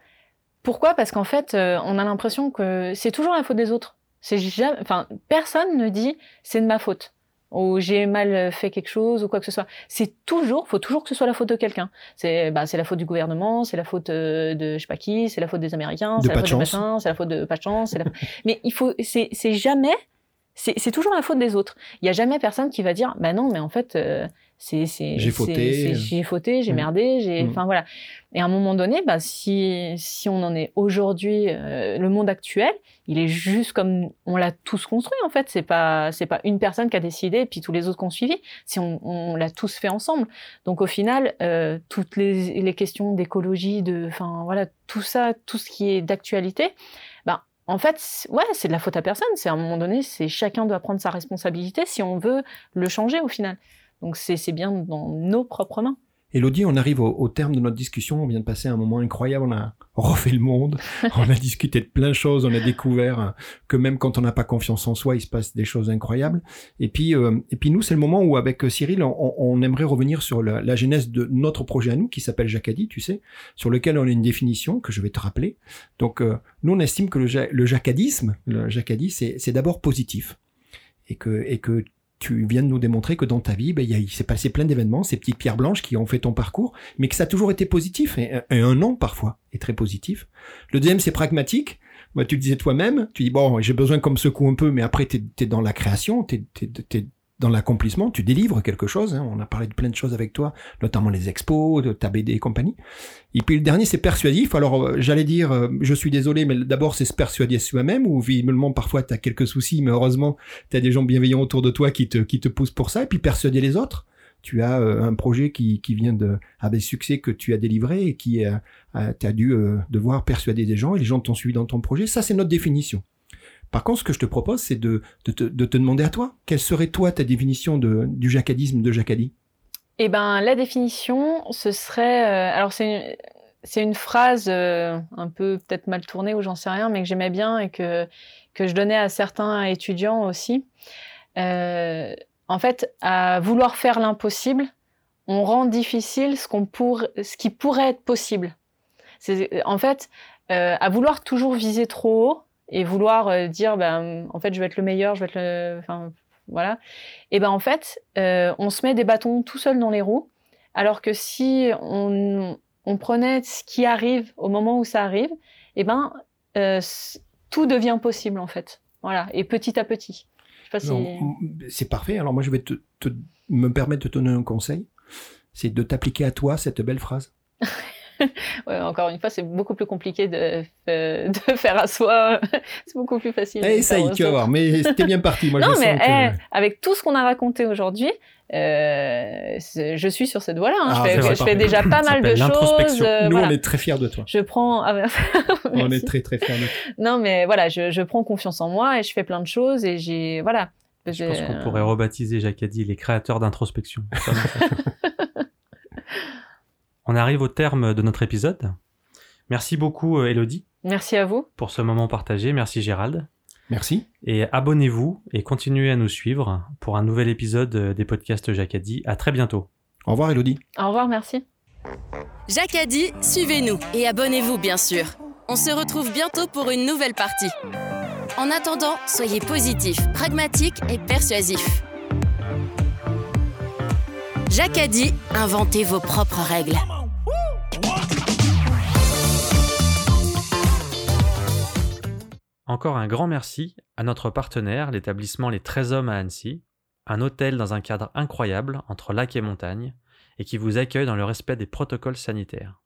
Pourquoi? Parce qu'en fait, euh, on a l'impression que c'est toujours la faute des autres. C'est jamais, enfin, personne ne dit c'est de ma faute ou j'ai mal fait quelque chose ou quoi que ce soit. C'est toujours, faut toujours que ce soit la faute de quelqu'un. C'est, bah, c'est la faute du gouvernement, c'est la faute euh, de je sais pas qui, c'est la faute des Américains, c'est la faute de machin, c'est la faute de pas de chance. La... mais il faut, c'est, c'est jamais, c'est, c'est toujours la faute des autres. Il y a jamais personne qui va dire, bah non, mais en fait, euh, c'est, j'ai fauté, j'ai fauté, j'ai mmh. merdé, j'ai, mmh. enfin voilà. Et à un moment donné, bah, si, si on en est aujourd'hui, euh, le monde actuel, il est juste comme on l'a tous construit en fait. C'est pas c'est pas une personne qui a décidé et puis tous les autres qui ont suivi. Si on, on l'a tous fait ensemble. Donc au final, euh, toutes les, les questions d'écologie, de, enfin voilà, tout ça, tout ce qui est d'actualité, bah en fait, ouais, c'est de la faute à personne. C'est à un moment donné, c'est chacun doit prendre sa responsabilité si on veut le changer au final. Donc c'est bien dans nos propres mains. Elodie, on arrive au, terme de notre discussion. On vient de passer un moment incroyable. On a refait le monde. on a discuté de plein de choses. On a découvert que même quand on n'a pas confiance en soi, il se passe des choses incroyables. Et puis, euh, et puis nous, c'est le moment où, avec Cyril, on, aimerait revenir sur la, genèse de notre projet à nous, qui s'appelle Jacadi, tu sais, sur lequel on a une définition que je vais te rappeler. Donc, euh, nous, on estime que le, le jacadisme, le jacadi, c'est d'abord positif. Et que, et que tu viens de nous démontrer que dans ta vie, ben, il s'est passé plein d'événements, ces petites pierres blanches qui ont fait ton parcours, mais que ça a toujours été positif, et, un an parfois est très positif. Le deuxième, c'est pragmatique. Bah, tu le disais toi-même, tu dis, bon, j'ai besoin comme secoue un peu, mais après, tu es, dans la création, tu es, dans l'accomplissement, tu délivres quelque chose. Hein. On a parlé de plein de choses avec toi, notamment les expos, ta BD et compagnie. Et puis le dernier, c'est persuasif. Alors euh, j'allais dire, euh, je suis désolé, mais d'abord c'est se persuader soi-même, ou visiblement parfois tu as quelques soucis, mais heureusement tu as des gens bienveillants autour de toi qui te, qui te poussent pour ça, et puis persuader les autres. Tu as euh, un projet qui, qui vient de avec succès que tu as délivré et qui tu as dû devoir persuader des gens et les gens t'ont suivi dans ton projet. Ça c'est notre définition. Par contre, ce que je te propose, c'est de, te, de, te demander à toi, quelle serait toi ta définition du jacadisme de Jacadi? Eh ben, la définition, ce serait, euh, alors c'est c'est une phrase euh, un peu peut-être mal tournée ou j'en sais rien, mais que j'aimais bien et que que je donnais à certains étudiants aussi. Euh, en fait, à vouloir faire l'impossible, on rend difficile ce qu'on pour, ce qui pourrait être possible. C'est en fait à vouloir toujours viser trop haut, et vouloir euh, dire ben en fait je vais être le meilleur, je vais être le enfin voilà. Et ben en fait, euh, on se met des bâtons tout seul dans les roues alors que si on, on prenait ce qui arrive au moment où ça arrive, et ben euh, tout devient possible en fait. Voilà, et petit à petit. C'est parfait. Alors moi je vais te, te, me permettre de te donner un conseil, c'est de t'appliquer à toi cette belle phrase. ouais, encore une fois, c'est beaucoup plus compliqué de, euh, de faire à soi. c'est beaucoup plus facile. Eh, ça y tu vas voir. Mais c'était bien parti. Moi, non, mais eh, avec tout ce qu'on a raconté aujourd'hui, euh, je suis sur cette voie-là. Hein. je, ah, fais, déjà pas mal de choses. Euh, Nous, on est très fiers de toi. Je prends. Ah, on est très très fiers de toi. Non, mais voilà, je, je, prends confiance en moi et je fais plein de choses et j'ai voilà. Je pense qu'on pourrait rebaptiser Jacques dit les créateurs d'introspection. On arrive au terme de notre épisode. Merci beaucoup, euh, Elodie. Merci à vous. Pour ce moment partagé. Merci, Gérald. Merci. Et abonnez-vous et continuez à nous suivre pour un nouvel épisode euh, des podcasts Jacadi. À très bientôt. Au revoir, Elodie. Au revoir, merci. Jacadi, suivez-nous et abonnez-vous, bien sûr. On se retrouve bientôt pour une nouvelle partie. En attendant, soyez positifs, pragmatiques et persuasifs. Jacques a dit inventez vos propres règles. Encore un grand merci à notre partenaire, l'établissement Les 13 Hommes à Annecy, un hôtel dans un cadre incroyable entre lac et montagne, et qui vous accueille dans le respect des protocoles sanitaires.